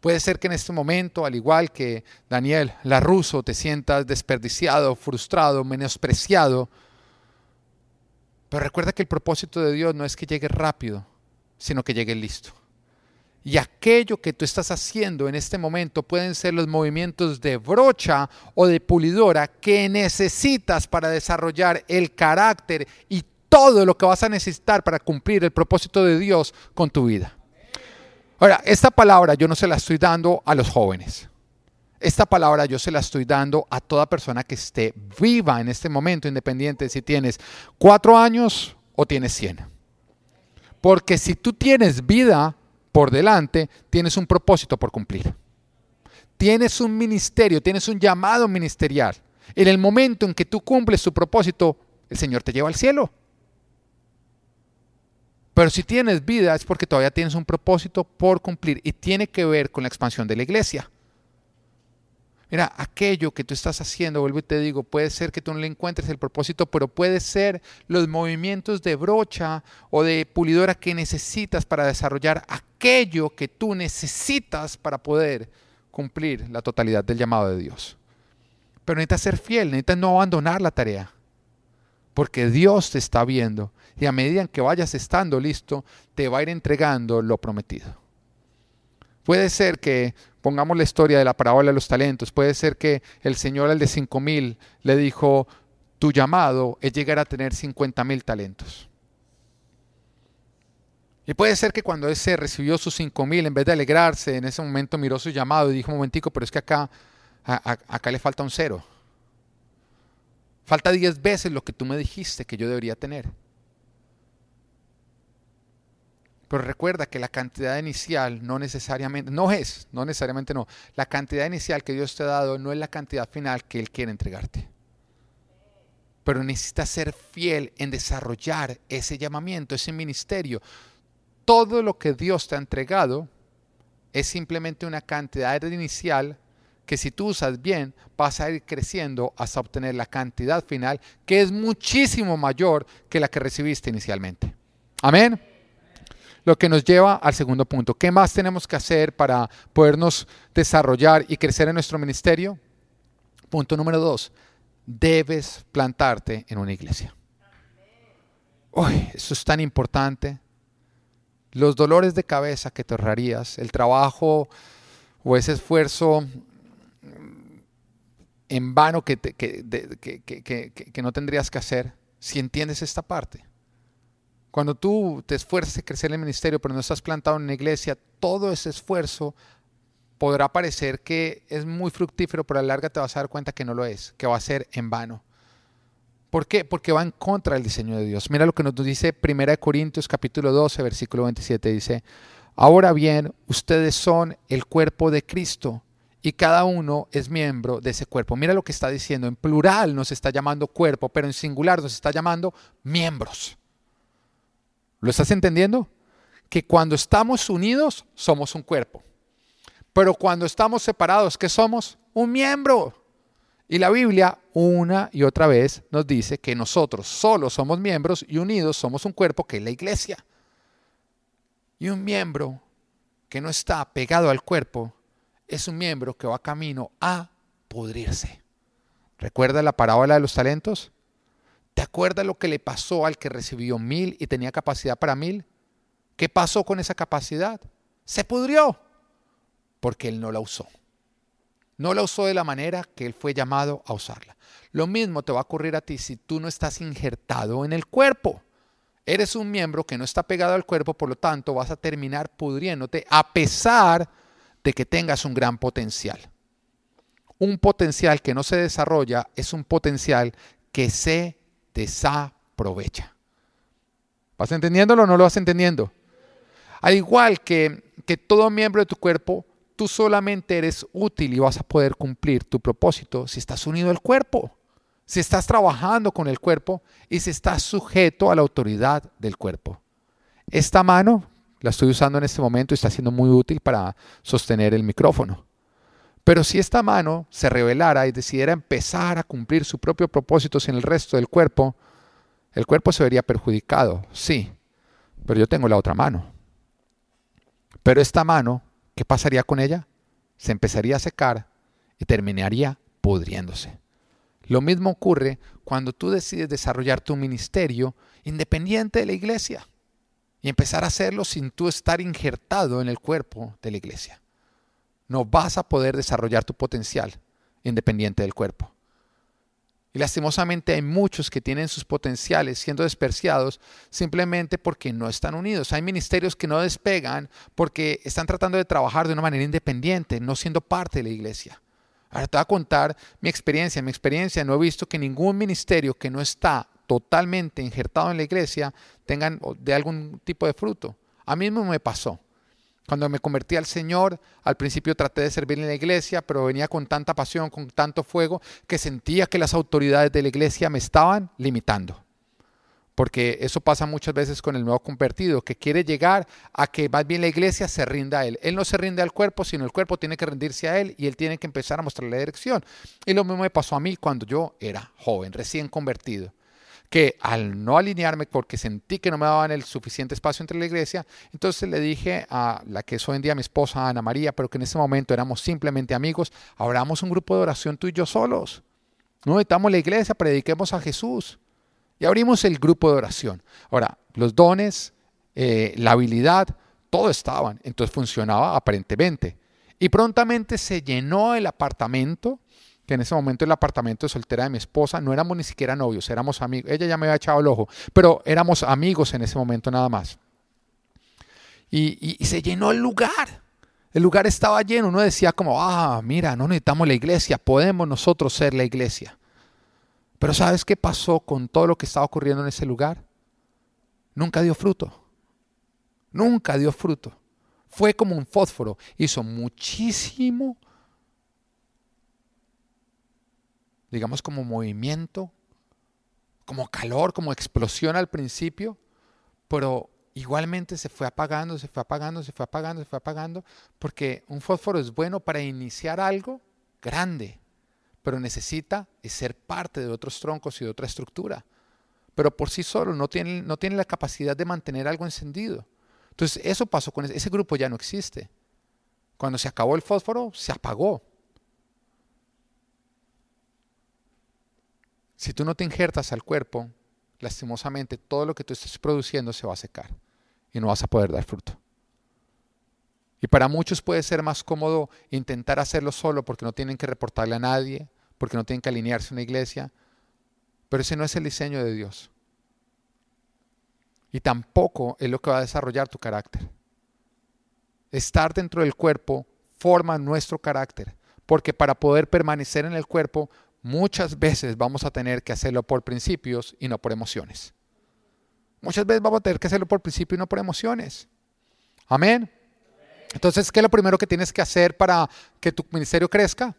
Puede ser que en este momento, al igual que Daniel Larruso, te sientas desperdiciado, frustrado, menospreciado. Pero recuerda que el propósito de Dios no es que llegue rápido, sino que llegue listo. Y aquello que tú estás haciendo en este momento pueden ser los movimientos de brocha o de pulidora que necesitas para desarrollar el carácter y todo lo que vas a necesitar para cumplir el propósito de Dios con tu vida. Ahora, esta palabra yo no se la estoy dando a los jóvenes. Esta palabra yo se la estoy dando a toda persona que esté viva en este momento, independiente si tienes cuatro años o tienes cien. Porque si tú tienes vida por delante, tienes un propósito por cumplir. Tienes un ministerio, tienes un llamado ministerial. En el momento en que tú cumples tu propósito, el Señor te lleva al cielo. Pero si tienes vida es porque todavía tienes un propósito por cumplir y tiene que ver con la expansión de la iglesia. Mira, aquello que tú estás haciendo, vuelvo y te digo, puede ser que tú no le encuentres el propósito, pero puede ser los movimientos de brocha o de pulidora que necesitas para desarrollar aquello que tú necesitas para poder cumplir la totalidad del llamado de Dios. Pero necesitas ser fiel, necesitas no abandonar la tarea, porque Dios te está viendo y a medida que vayas estando listo, te va a ir entregando lo prometido. Puede ser que, pongamos la historia de la parábola de los talentos, puede ser que el Señor al de cinco mil le dijo, tu llamado es llegar a tener cincuenta mil talentos. Y puede ser que cuando ese recibió sus cinco mil, en vez de alegrarse, en ese momento miró su llamado y dijo, un momentico, pero es que acá, acá le falta un cero. Falta diez veces lo que tú me dijiste que yo debería tener. Pero recuerda que la cantidad inicial no necesariamente, no es, no necesariamente no, la cantidad inicial que Dios te ha dado no es la cantidad final que Él quiere entregarte. Pero necesitas ser fiel en desarrollar ese llamamiento, ese ministerio. Todo lo que Dios te ha entregado es simplemente una cantidad inicial que si tú usas bien vas a ir creciendo hasta obtener la cantidad final que es muchísimo mayor que la que recibiste inicialmente. Amén. Lo que nos lleva al segundo punto. ¿Qué más tenemos que hacer para podernos desarrollar y crecer en nuestro ministerio? Punto número dos. Debes plantarte en una iglesia. Uy, eso es tan importante. Los dolores de cabeza que te ahorrarías, el trabajo o ese esfuerzo en vano que, que, no tendrías que hacer si entiendes esta parte. Cuando tú te esfuerzas en crecer en el ministerio, pero no estás plantado en una iglesia, todo ese esfuerzo podrá parecer que es muy fructífero, pero a la larga te vas a dar cuenta que no lo es, que va a ser en vano. ¿Por qué? Porque va en contra del diseño de Dios. Mira lo que nos dice 1 Corintios capítulo 12, versículo 27. Dice, ahora bien, ustedes son el cuerpo de Cristo y cada uno es miembro de ese cuerpo. Mira lo que está diciendo. En plural nos está llamando cuerpo, pero en singular nos está llamando miembros. ¿Lo estás entendiendo? Que cuando estamos unidos somos un cuerpo. Pero cuando estamos separados, ¿qué somos? Un miembro. Y la Biblia una y otra vez nos dice que nosotros solo somos miembros y unidos somos un cuerpo que es la iglesia. Y un miembro que no está pegado al cuerpo es un miembro que va camino a pudrirse. ¿Recuerda la parábola de los talentos? ¿Te acuerdas lo que le pasó al que recibió mil y tenía capacidad para mil? ¿Qué pasó con esa capacidad? Se pudrió porque él no la usó. No la usó de la manera que él fue llamado a usarla. Lo mismo te va a ocurrir a ti si tú no estás injertado en el cuerpo. Eres un miembro que no está pegado al cuerpo, por lo tanto vas a terminar pudriéndote a pesar de que tengas un gran potencial. Un potencial que no se desarrolla es un potencial que se desaprovecha. ¿Vas entendiéndolo o no lo vas entendiendo? Al igual que, que todo miembro de tu cuerpo, tú solamente eres útil y vas a poder cumplir tu propósito si estás unido al cuerpo, si estás trabajando con el cuerpo y si estás sujeto a la autoridad del cuerpo. Esta mano la estoy usando en este momento y está siendo muy útil para sostener el micrófono. Pero si esta mano se revelara y decidiera empezar a cumplir su propio propósito sin el resto del cuerpo, el cuerpo se vería perjudicado, sí, pero yo tengo la otra mano. Pero esta mano, ¿qué pasaría con ella? Se empezaría a secar y terminaría pudriéndose. Lo mismo ocurre cuando tú decides desarrollar tu ministerio independiente de la iglesia y empezar a hacerlo sin tú estar injertado en el cuerpo de la iglesia. No vas a poder desarrollar tu potencial independiente del cuerpo. Y lastimosamente hay muchos que tienen sus potenciales siendo despreciados simplemente porque no están unidos. Hay ministerios que no despegan porque están tratando de trabajar de una manera independiente, no siendo parte de la iglesia. Ahora te voy a contar mi experiencia. mi experiencia no he visto que ningún ministerio que no está totalmente injertado en la iglesia tengan de algún tipo de fruto. A mí mismo me pasó. Cuando me convertí al Señor, al principio traté de servir en la iglesia, pero venía con tanta pasión, con tanto fuego, que sentía que las autoridades de la iglesia me estaban limitando. Porque eso pasa muchas veces con el nuevo convertido, que quiere llegar a que más bien la iglesia se rinda a él. Él no se rinde al cuerpo, sino el cuerpo tiene que rendirse a él y él tiene que empezar a mostrarle la dirección. Y lo mismo me pasó a mí cuando yo era joven, recién convertido que al no alinearme porque sentí que no me daban el suficiente espacio entre la iglesia, entonces le dije a la que es hoy en día mi esposa Ana María, pero que en ese momento éramos simplemente amigos, abramos un grupo de oración tú y yo solos. No necesitamos la iglesia, prediquemos a Jesús. Y abrimos el grupo de oración. Ahora, los dones, eh, la habilidad, todo estaban. Entonces funcionaba aparentemente. Y prontamente se llenó el apartamento que en ese momento el apartamento de soltera de mi esposa no éramos ni siquiera novios, éramos amigos. Ella ya me había echado el ojo, pero éramos amigos en ese momento nada más. Y, se llenó el lugar. El lugar estaba lleno. Uno decía como, ah, mira, no necesitamos la iglesia, podemos nosotros ser la iglesia. Pero ¿sabes qué pasó con todo lo que estaba ocurriendo en ese lugar? Nunca dio fruto. Nunca dio fruto. Fue como un fósforo. Hizo muchísimo digamos, como movimiento, como calor, como explosión al principio, pero igualmente se fue apagando, se fue apagando, se fue apagando, se fue apagando, porque un fósforo es bueno para iniciar algo grande, pero necesita ser parte de otros troncos y de otra estructura. Pero por sí solo no tiene, no tiene la capacidad de mantener algo encendido. Entonces eso pasó con ese, ese grupo, ya no existe. Cuando se acabó el fósforo, se apagó. Si tú no te injertas al cuerpo, lastimosamente todo lo que tú estés produciendo se va a secar y no vas a poder dar fruto. Y para muchos puede ser más cómodo intentar hacerlo solo porque no tienen que reportarle a nadie, porque no tienen que alinearse a una iglesia, pero ese no es el diseño de Dios. Y tampoco es lo que va a desarrollar tu carácter. Estar dentro del cuerpo forma nuestro carácter, porque para poder permanecer en el cuerpo muchas veces vamos a tener que hacerlo por principios y no por emociones. Muchas veces vamos a tener que hacerlo por principios y no por emociones. Amén. Entonces, ¿qué es lo primero que tienes que hacer para que tu ministerio crezca?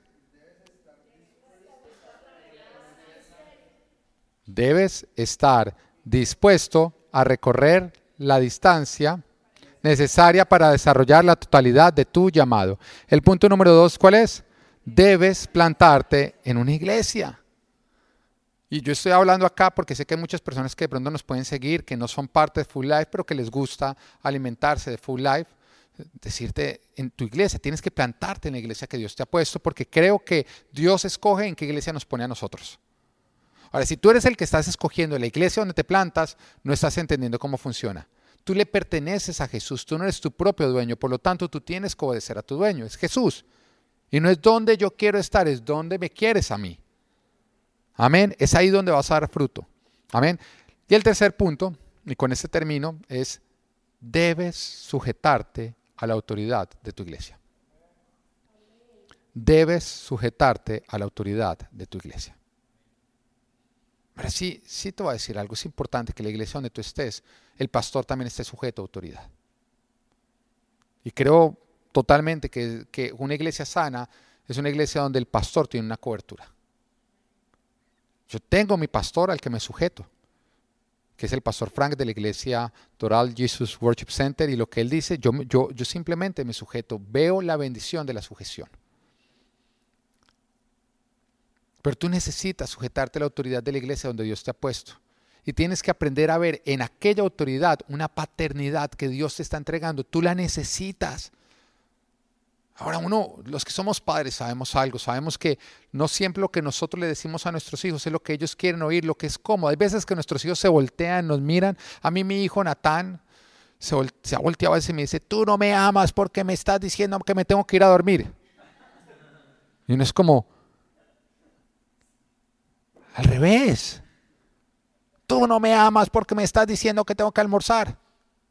Debes estar dispuesto a recorrer la distancia necesaria para desarrollar la totalidad de tu llamado. El punto número dos, ¿cuál es? Debes plantarte en una iglesia. Y yo estoy hablando acá porque sé que hay muchas personas que de pronto nos pueden seguir, que no son parte de Full Life, pero que les gusta alimentarse de Full Life. Decirte en tu iglesia, tienes que plantarte en la iglesia que Dios te ha puesto, porque creo que Dios escoge en qué iglesia nos pone a nosotros. Ahora, si tú eres el que estás escogiendo la iglesia donde te plantas, no estás entendiendo cómo funciona. Tú le perteneces a Jesús, tú no eres tu propio dueño, por lo tanto tú tienes que obedecer a tu dueño, es Jesús. Y no es donde yo quiero estar, es donde me quieres a mí. Amén. Es ahí donde vas a dar fruto. Amén. Y el tercer punto, y con este término, es debes sujetarte a la autoridad de tu iglesia. Debes sujetarte a la autoridad de tu iglesia. Ahora sí, sí te voy a decir algo, es importante que la iglesia donde tú estés, el pastor también esté sujeto a autoridad. Y creo totalmente que, que una iglesia sana es una iglesia donde el pastor tiene una cobertura. Yo tengo mi pastor al que me sujeto, que es el pastor Frank de la iglesia Doral Jesus Worship Center, y lo que él dice, yo, yo, yo simplemente me sujeto, veo la bendición de la sujeción. Pero tú necesitas sujetarte a la autoridad de la iglesia donde Dios te ha puesto. Y tienes que aprender a ver en aquella autoridad una paternidad que Dios te está entregando. Tú la necesitas. Ahora uno, los que somos padres sabemos algo, sabemos que no siempre lo que nosotros le decimos a nuestros hijos es lo que ellos quieren oír, lo que es cómodo. Hay veces que nuestros hijos se voltean, nos miran. A mí mi hijo Natán se, se ha volteado a veces y me dice, tú no me amas porque me estás diciendo que me tengo que ir a dormir. Y uno es como, al revés. Tú no me amas porque me estás diciendo que tengo que almorzar.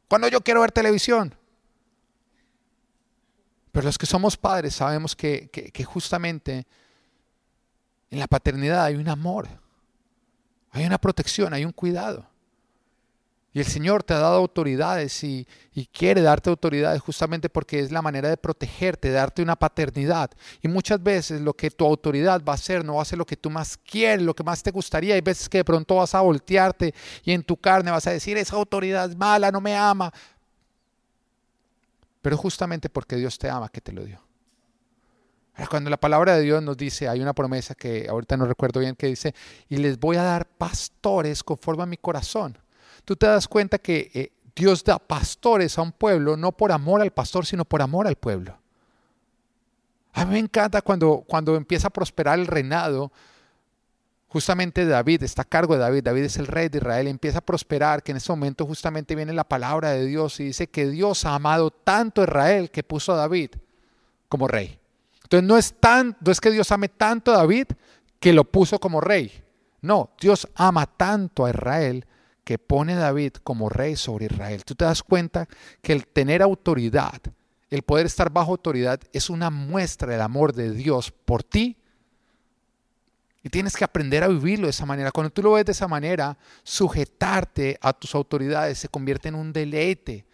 Cuando yo quiero ver televisión. Pero los que somos padres sabemos que, justamente en la paternidad hay un amor, hay una protección, hay un cuidado. Y el Señor te ha dado autoridades y, quiere darte autoridades justamente porque es la manera de protegerte, de darte una paternidad. Y muchas veces lo que tu autoridad va a hacer no va a ser lo que tú más quieres, lo que más te gustaría. Hay veces que de pronto vas a voltearte y en tu carne vas a decir, esa autoridad es mala, no me ama pero justamente porque Dios te ama que te lo dio. Cuando la palabra de Dios nos dice, hay una promesa que ahorita no recuerdo bien, que dice, y les voy a dar pastores conforme a mi corazón. Tú te das cuenta que eh, Dios da pastores a un pueblo no por amor al pastor, sino por amor al pueblo. A mí me encanta cuando, cuando empieza a prosperar el reinado justamente David, está a cargo de David, David es el rey de Israel, empieza a prosperar, que en ese momento justamente viene la palabra de Dios y dice que Dios ha amado tanto a Israel que puso a David como rey. Entonces no es, tan, no es que Dios ame tanto a David que lo puso como rey. No, Dios ama tanto a Israel que pone a David como rey sobre Israel. Tú te das cuenta que el tener autoridad, el poder estar bajo autoridad, es una muestra del amor de Dios por ti y tienes que aprender a vivirlo de esa manera. Cuando tú lo ves de esa manera, sujetarte a tus autoridades se convierte en un deleite.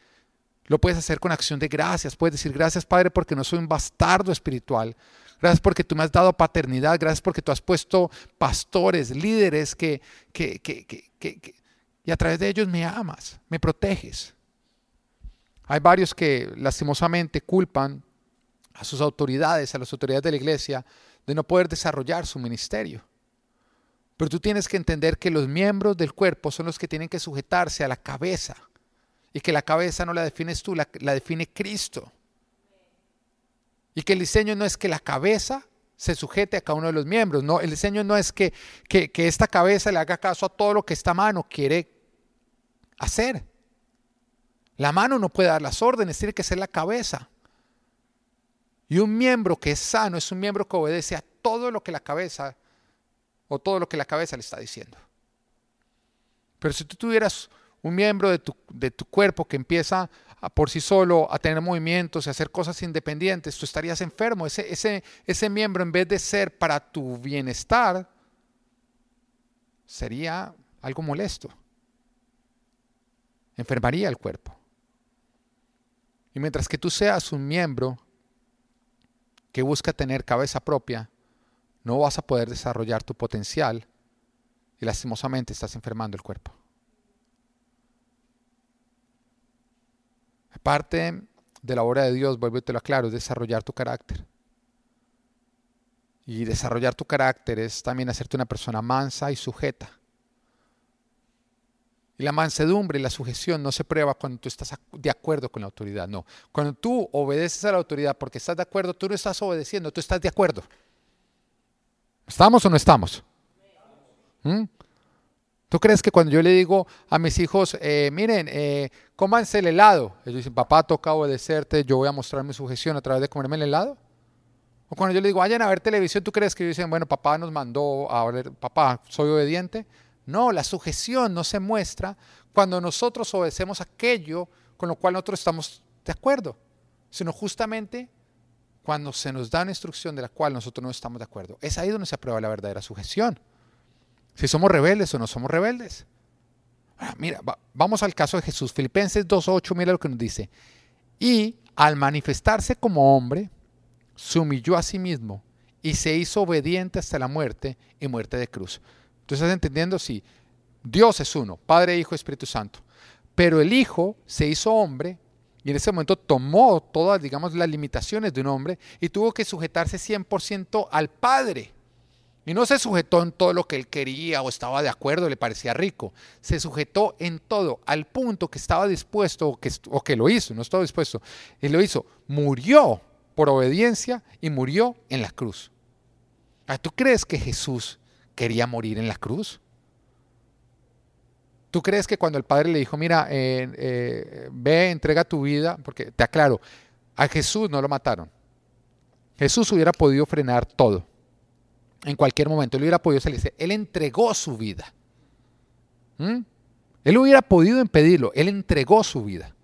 Lo puedes hacer con acción de gracias. Puedes decir gracias Padre porque no soy un bastardo espiritual. Gracias porque tú me has dado paternidad. Gracias porque tú has puesto pastores, líderes que, que, que, que y a través de ellos me amas, me proteges. Hay varios que lastimosamente culpan a sus autoridades, a las autoridades de la iglesia, de no poder desarrollar su ministerio. Pero tú tienes que entender que los miembros del cuerpo son los que tienen que sujetarse a la cabeza y que la cabeza no la defines tú, la, define Cristo. Y que el diseño no es que la cabeza se sujete a cada uno de los miembros, no, el diseño no es que, que, que esta cabeza le haga caso a todo lo que esta mano quiere hacer. La mano no puede dar las órdenes, tiene que ser la cabeza. Y un miembro que es sano es un miembro que obedece a todo lo que la cabeza o todo lo que la cabeza le está diciendo. Pero si tú tuvieras un miembro de tu, de tu cuerpo que empieza por sí solo a tener movimientos y hacer cosas independientes, tú estarías enfermo. Ese, ese, ese miembro, en vez de ser para tu bienestar, sería algo molesto. Enfermaría el cuerpo. Y mientras que tú seas un miembro que busca tener cabeza propia, no vas a poder desarrollar tu potencial y lastimosamente estás enfermando el cuerpo. Parte de la obra de Dios, vuelvo y lo es desarrollar tu carácter. Y desarrollar tu carácter es también hacerte una persona mansa y sujeta. La mansedumbre y la sujeción no se prueba cuando tú estás de acuerdo con la autoridad, no. Cuando tú obedeces a la autoridad porque estás de acuerdo, tú no estás obedeciendo, tú estás de acuerdo. ¿Estamos o no estamos? ¿Mm? ¿Tú crees que cuando yo le digo a mis hijos, eh, miren, eh, cómanse el helado? Ellos dicen, papá, toca obedecerte, yo voy a mostrar mi sujeción a través de comerme el helado. O cuando yo le digo, vayan a ver televisión, ¿tú crees que ellos dicen, bueno, papá nos mandó a ver, papá, soy obediente? No, la sujeción no se muestra cuando nosotros obedecemos aquello con lo cual nosotros estamos de acuerdo, sino justamente cuando se nos da una instrucción de la cual nosotros no estamos de acuerdo. Es ahí donde se aprueba la verdadera sujeción. Si somos rebeldes o no somos rebeldes. Mira, vamos al caso de Jesús. Filipenses 2.8, mira lo que nos dice. Y al manifestarse como hombre, se humilló a sí mismo y se hizo obediente hasta la muerte y muerte de cruz. Entonces, ¿estás entendiendo? Sí, Dios es uno, Padre, Hijo, Espíritu Santo. Pero el Hijo se hizo hombre y en ese momento tomó todas, digamos, las limitaciones de un hombre y tuvo que sujetarse 100% al Padre. Y no se sujetó en todo lo que él quería o estaba de acuerdo, le parecía rico. Se sujetó en todo, al punto que estaba dispuesto o que, o que lo hizo, no estaba dispuesto. Y lo hizo. Murió por obediencia y murió en la cruz. Ah, ¿Tú crees que Jesús quería morir en la cruz? ¿Tú crees que cuando el Padre le dijo, mira, eh, eh, ve, entrega tu vida, porque te aclaro, a Jesús no lo mataron. Jesús hubiera podido frenar todo en cualquier momento. Él hubiera podido salirse. Él entregó su vida. ¿Mm? Él hubiera podido impedirlo. Él entregó su vida.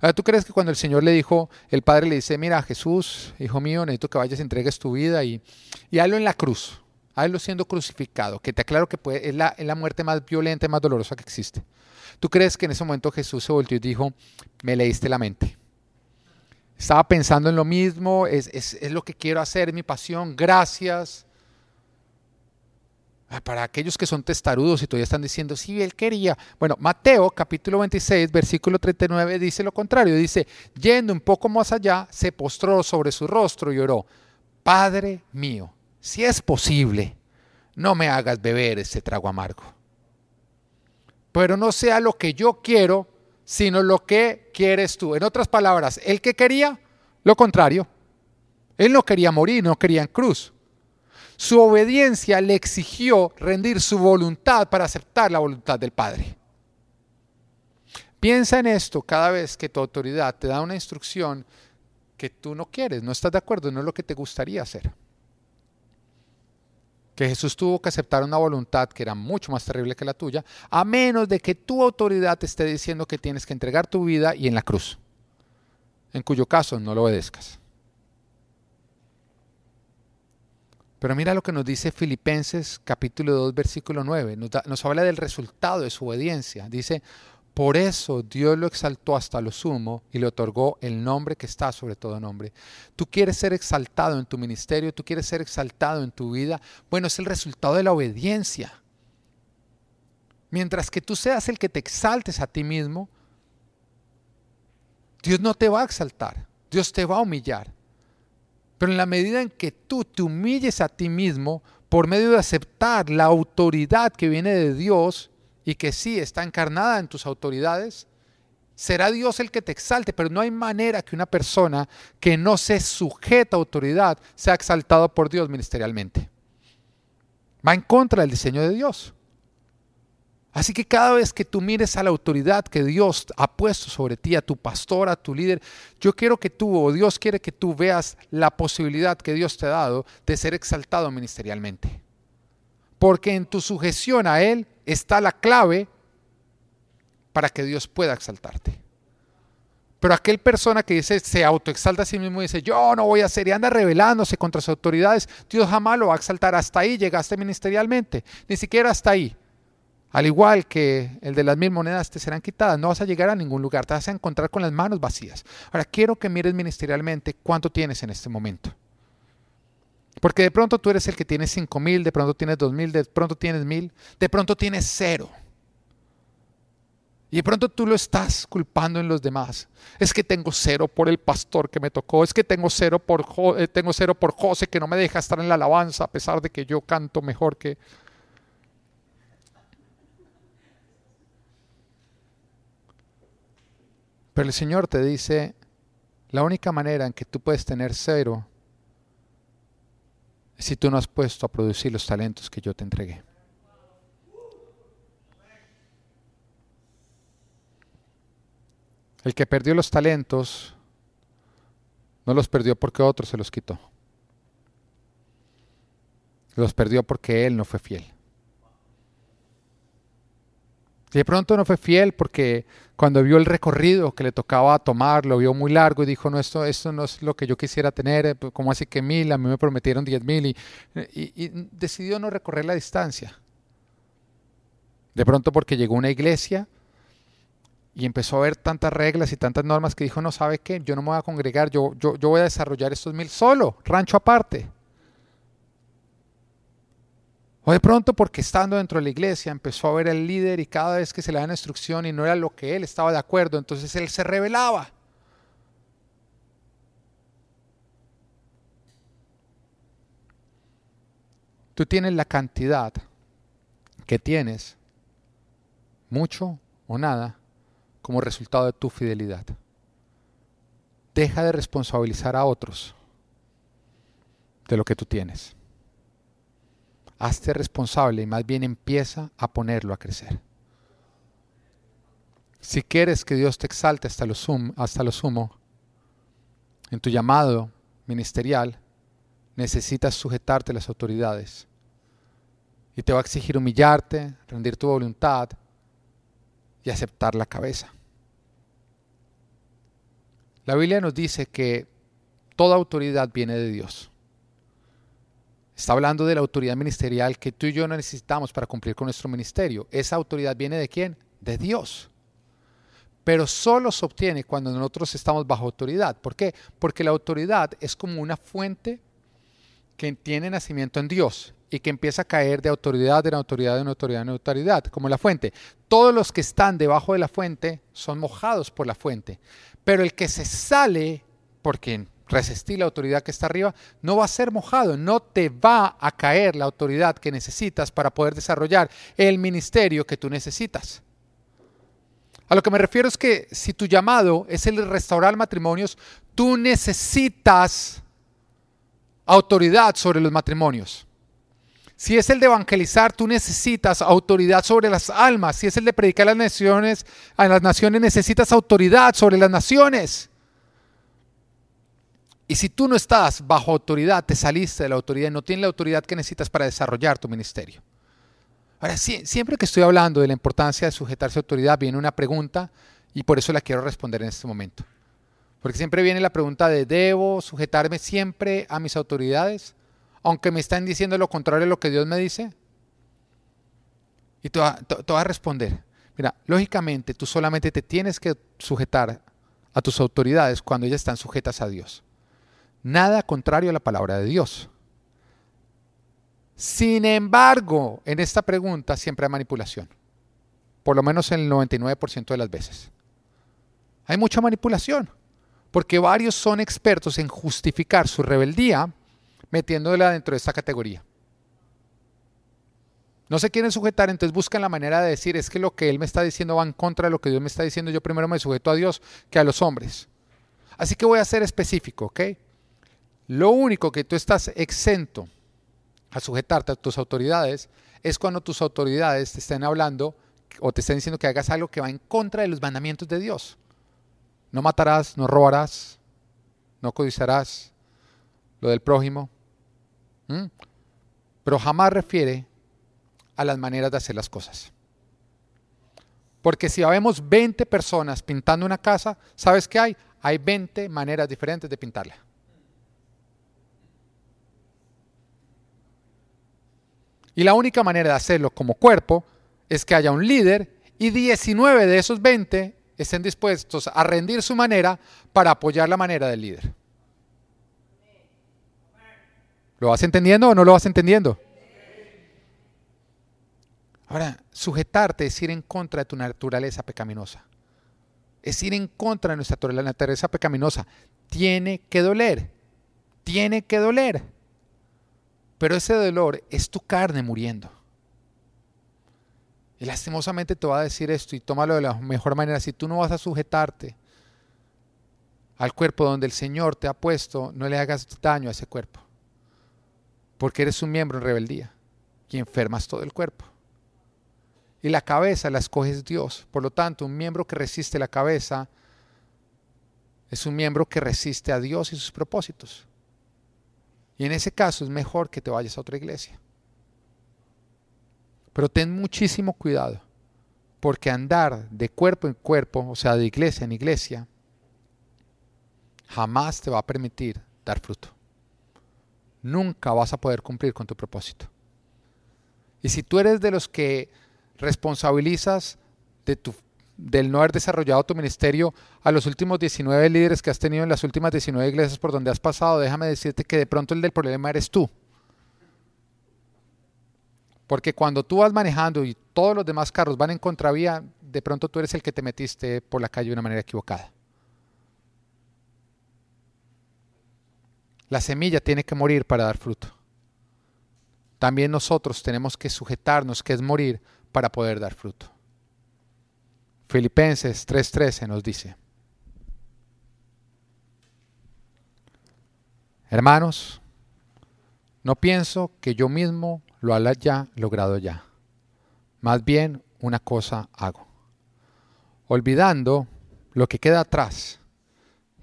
Ahora, ¿tú crees que cuando el Señor le dijo, el Padre le dice, mira, Jesús, hijo mío, necesito que vayas y entregues tu vida y, y hazlo en la cruz, hazlo siendo crucificado, que te aclaro que es, la, muerte más violenta y más dolorosa que existe. ¿Tú crees que en ese momento Jesús se volvió y dijo, me leíste la mente? Estaba pensando en lo mismo, es, lo que quiero hacer, mi pasión, gracias. Ah, para aquellos que son testarudos y todavía están diciendo, sí, él quería. Bueno, Mateo capítulo 26, versículo 39 dice lo contrario. Dice, yendo un poco más allá, se postró sobre su rostro y oró, Padre mío, si es posible, no me hagas beber ese trago amargo. Pero no sea lo que yo quiero, sino lo que quieres tú. En otras palabras, el que quería, lo contrario. Él no quería morir, no quería en cruz. Su obediencia le exigió rendir su voluntad para aceptar la voluntad del Padre. Piensa en esto cada vez que tu autoridad te da una instrucción que tú no quieres, no estás de acuerdo, no es lo que te gustaría hacer. Que Jesús tuvo que aceptar una voluntad que era mucho más terrible que la tuya, a menos de que tu autoridad te esté diciendo que tienes que entregar tu vida y en la cruz, en cuyo caso no lo obedezcas. Pero mira lo que nos dice Filipenses capítulo 2 versículo 9. Nos, habla del resultado de su obediencia. Dice, por eso Dios lo exaltó hasta lo sumo y le otorgó el nombre que está sobre todo nombre. Tú quieres ser exaltado en tu ministerio, tú quieres ser exaltado en tu vida. Bueno, es el resultado de la obediencia. Mientras que tú seas el que te exaltes a ti mismo, Dios no te va a exaltar, Dios te va a humillar. Pero en la medida en que tú te humilles a ti mismo por medio de aceptar la autoridad que viene de Dios y que sí está encarnada en tus autoridades, será Dios el que te exalte, pero no hay manera que una persona que no se sujeta a autoridad sea exaltado por Dios ministerialmente. Va en contra del diseño de Dios. Así que cada vez que tú mires a la autoridad que Dios ha puesto sobre ti, a tu pastor, a tu líder, yo quiero que tú, o Dios quiere que tú veas la posibilidad que Dios te ha dado de ser exaltado ministerialmente. Porque en tu sujeción a Él está la clave para que Dios pueda exaltarte. Pero aquel persona que dice, se autoexalta a sí mismo y dice, yo no voy a hacer y anda rebelándose contra sus autoridades, Dios jamás lo va a exaltar. Hasta ahí llegaste ministerialmente, ni siquiera hasta ahí. Al igual que el de las mil monedas te serán quitadas, no vas a llegar a ningún lugar, te vas a encontrar con las manos vacías. Ahora, quiero que mires ministerialmente cuánto tienes en este momento. Porque de pronto tú eres el que tiene cinco mil, de pronto tienes dos mil, de pronto tienes mil, de pronto tienes cero. Y de pronto tú lo estás culpando en los demás. Es que tengo cero por el pastor que me tocó. Es que tengo cero por, eh, tengo cero por José que no me deja estar en la alabanza a pesar de que yo canto mejor que... Pero el Señor te dice, la única manera en que tú puedes tener cero si tú no has puesto a producir los talentos que yo te entregué. El que perdió los talentos no los perdió porque otro se los quitó. Los perdió porque él no fue fiel. Y de pronto no fue fiel porque cuando vio el recorrido que le tocaba tomar, lo vio muy largo y dijo, no, esto, esto no es lo que yo quisiera tener, eh, como así que mil? A mí me prometieron diez mil y, decidió no recorrer la distancia. De pronto porque llegó una iglesia y empezó a ver tantas reglas y tantas normas que dijo, no, ¿sabe qué? Yo no me voy a congregar, yo, yo, yo voy a desarrollar estos mil solo, rancho aparte. O de pronto porque estando dentro de la iglesia empezó a ver al líder y cada vez que se le da una instrucción y no era lo que él estaba de acuerdo, entonces él se rebelaba. Tú tienes la cantidad que tienes, mucho o nada, como resultado de tu fidelidad. Deja de responsabilizar a otros de lo que tú tienes. Hazte responsable y más bien empieza a ponerlo a crecer. Si quieres que Dios te exalte hasta lo, hasta sumo en tu llamado ministerial, necesitas sujetarte a las autoridades. Y te va a exigir humillarte, rendir tu voluntad y aceptar la cabeza. La Biblia nos dice que toda autoridad viene de Dios. Está hablando de la autoridad ministerial que tú y yo necesitamos para cumplir con nuestro ministerio. Esa autoridad viene de quién? De Dios. Pero solo se obtiene cuando nosotros estamos bajo autoridad. ¿Por qué? Porque la autoridad es como una fuente que tiene nacimiento en Dios y que empieza a caer de autoridad en autoridad en autoridad en autoridad, como la fuente. Todos los que están debajo de la fuente son mojados por la fuente, pero el que se sale, porque resistir la autoridad que está arriba, no va a ser mojado, no te va a caer la autoridad que necesitas para poder desarrollar el ministerio que tú necesitas. A lo que me refiero es que si tu llamado es el de restaurar matrimonios, tú necesitas autoridad sobre los matrimonios. Si es el de evangelizar, tú necesitas autoridad sobre las almas. Si es el de predicar a las naciones, a las naciones necesitas autoridad sobre las naciones. Y si tú no estás bajo autoridad, te saliste de la autoridad y no tienes la autoridad que necesitas para desarrollar tu ministerio. Ahora, siempre que estoy hablando de la importancia de sujetarse a autoridad, viene una pregunta y por eso la quiero responder en este momento. Porque siempre viene la pregunta de, ¿debo sujetarme siempre a mis autoridades? Aunque me están diciendo lo contrario a lo que Dios me dice. Y tú vas a responder, mira, lógicamente tú solamente te tienes que sujetar a tus autoridades cuando ellas están sujetas a Dios. Nada contrario a la palabra de Dios. Sin embargo, en esta pregunta siempre hay manipulación. Por lo menos en el 99% de las veces. Hay mucha manipulación. Porque varios son expertos en justificar su rebeldía metiéndola dentro de esta categoría. No se quieren sujetar, entonces buscan la manera de decir, es que lo que Él me está diciendo va en contra de lo que Dios me está diciendo, yo primero me sujeto a Dios que a los hombres. Así que voy a ser específico, ¿ok? Lo único que tú estás exento a sujetarte a tus autoridades es cuando tus autoridades te estén hablando o te estén diciendo que hagas algo que va en contra de los mandamientos de Dios. No matarás, no robarás, no codiciarás lo del prójimo. Pero jamás refiere a las maneras de hacer las cosas. Porque si vemos 20 personas pintando una casa, ¿sabes qué hay? Hay 20 maneras diferentes de pintarla. Y la única manera de hacerlo como cuerpo es que haya un líder y 19 de esos 20 estén dispuestos a rendir su manera para apoyar la manera del líder. ¿Lo vas entendiendo o no lo vas entendiendo? Ahora, sujetarte es ir en contra de tu naturaleza pecaminosa. Es ir en contra de nuestra naturaleza pecaminosa. Tiene que doler. Tiene que doler. Pero ese dolor es tu carne muriendo. Y lastimosamente te va a decir esto y tómalo de la mejor manera. Si tú no vas a sujetarte al cuerpo donde el Señor te ha puesto, no le hagas daño a ese cuerpo. Porque eres un miembro en rebeldía y enfermas todo el cuerpo. Y la cabeza la escoges Dios. Por lo tanto, un miembro que resiste la cabeza es un miembro que resiste a Dios y sus propósitos. Y en ese caso es mejor que te vayas a otra iglesia. Pero ten muchísimo cuidado, porque andar de cuerpo en cuerpo, o sea, de iglesia en iglesia, jamás te va a permitir dar fruto. Nunca vas a poder cumplir con tu propósito. Y si tú eres de los que responsabilizas de tu, del no haber desarrollado tu ministerio a los últimos 19 líderes que has tenido en las últimas 19 iglesias por donde has pasado, déjame decirte que de pronto el del problema eres tú. Porque cuando tú vas manejando y todos los demás carros van en contravía, de pronto tú eres el que te metiste por la calle de una manera equivocada. La semilla tiene que morir para dar fruto. También nosotros tenemos que sujetarnos, que es morir, para poder dar fruto. Filipenses 3:13 nos dice, Hermanos, no pienso que yo mismo lo haya logrado ya. Más bien una cosa hago. Olvidando lo que queda atrás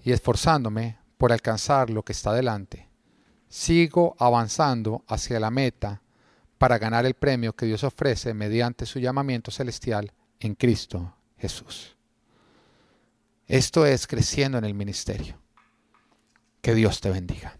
y esforzándome por alcanzar lo que está delante, sigo avanzando hacia la meta para ganar el premio que Dios ofrece mediante su llamamiento celestial en Cristo Jesús. Esto es creciendo en el ministerio. Que Dios te bendiga.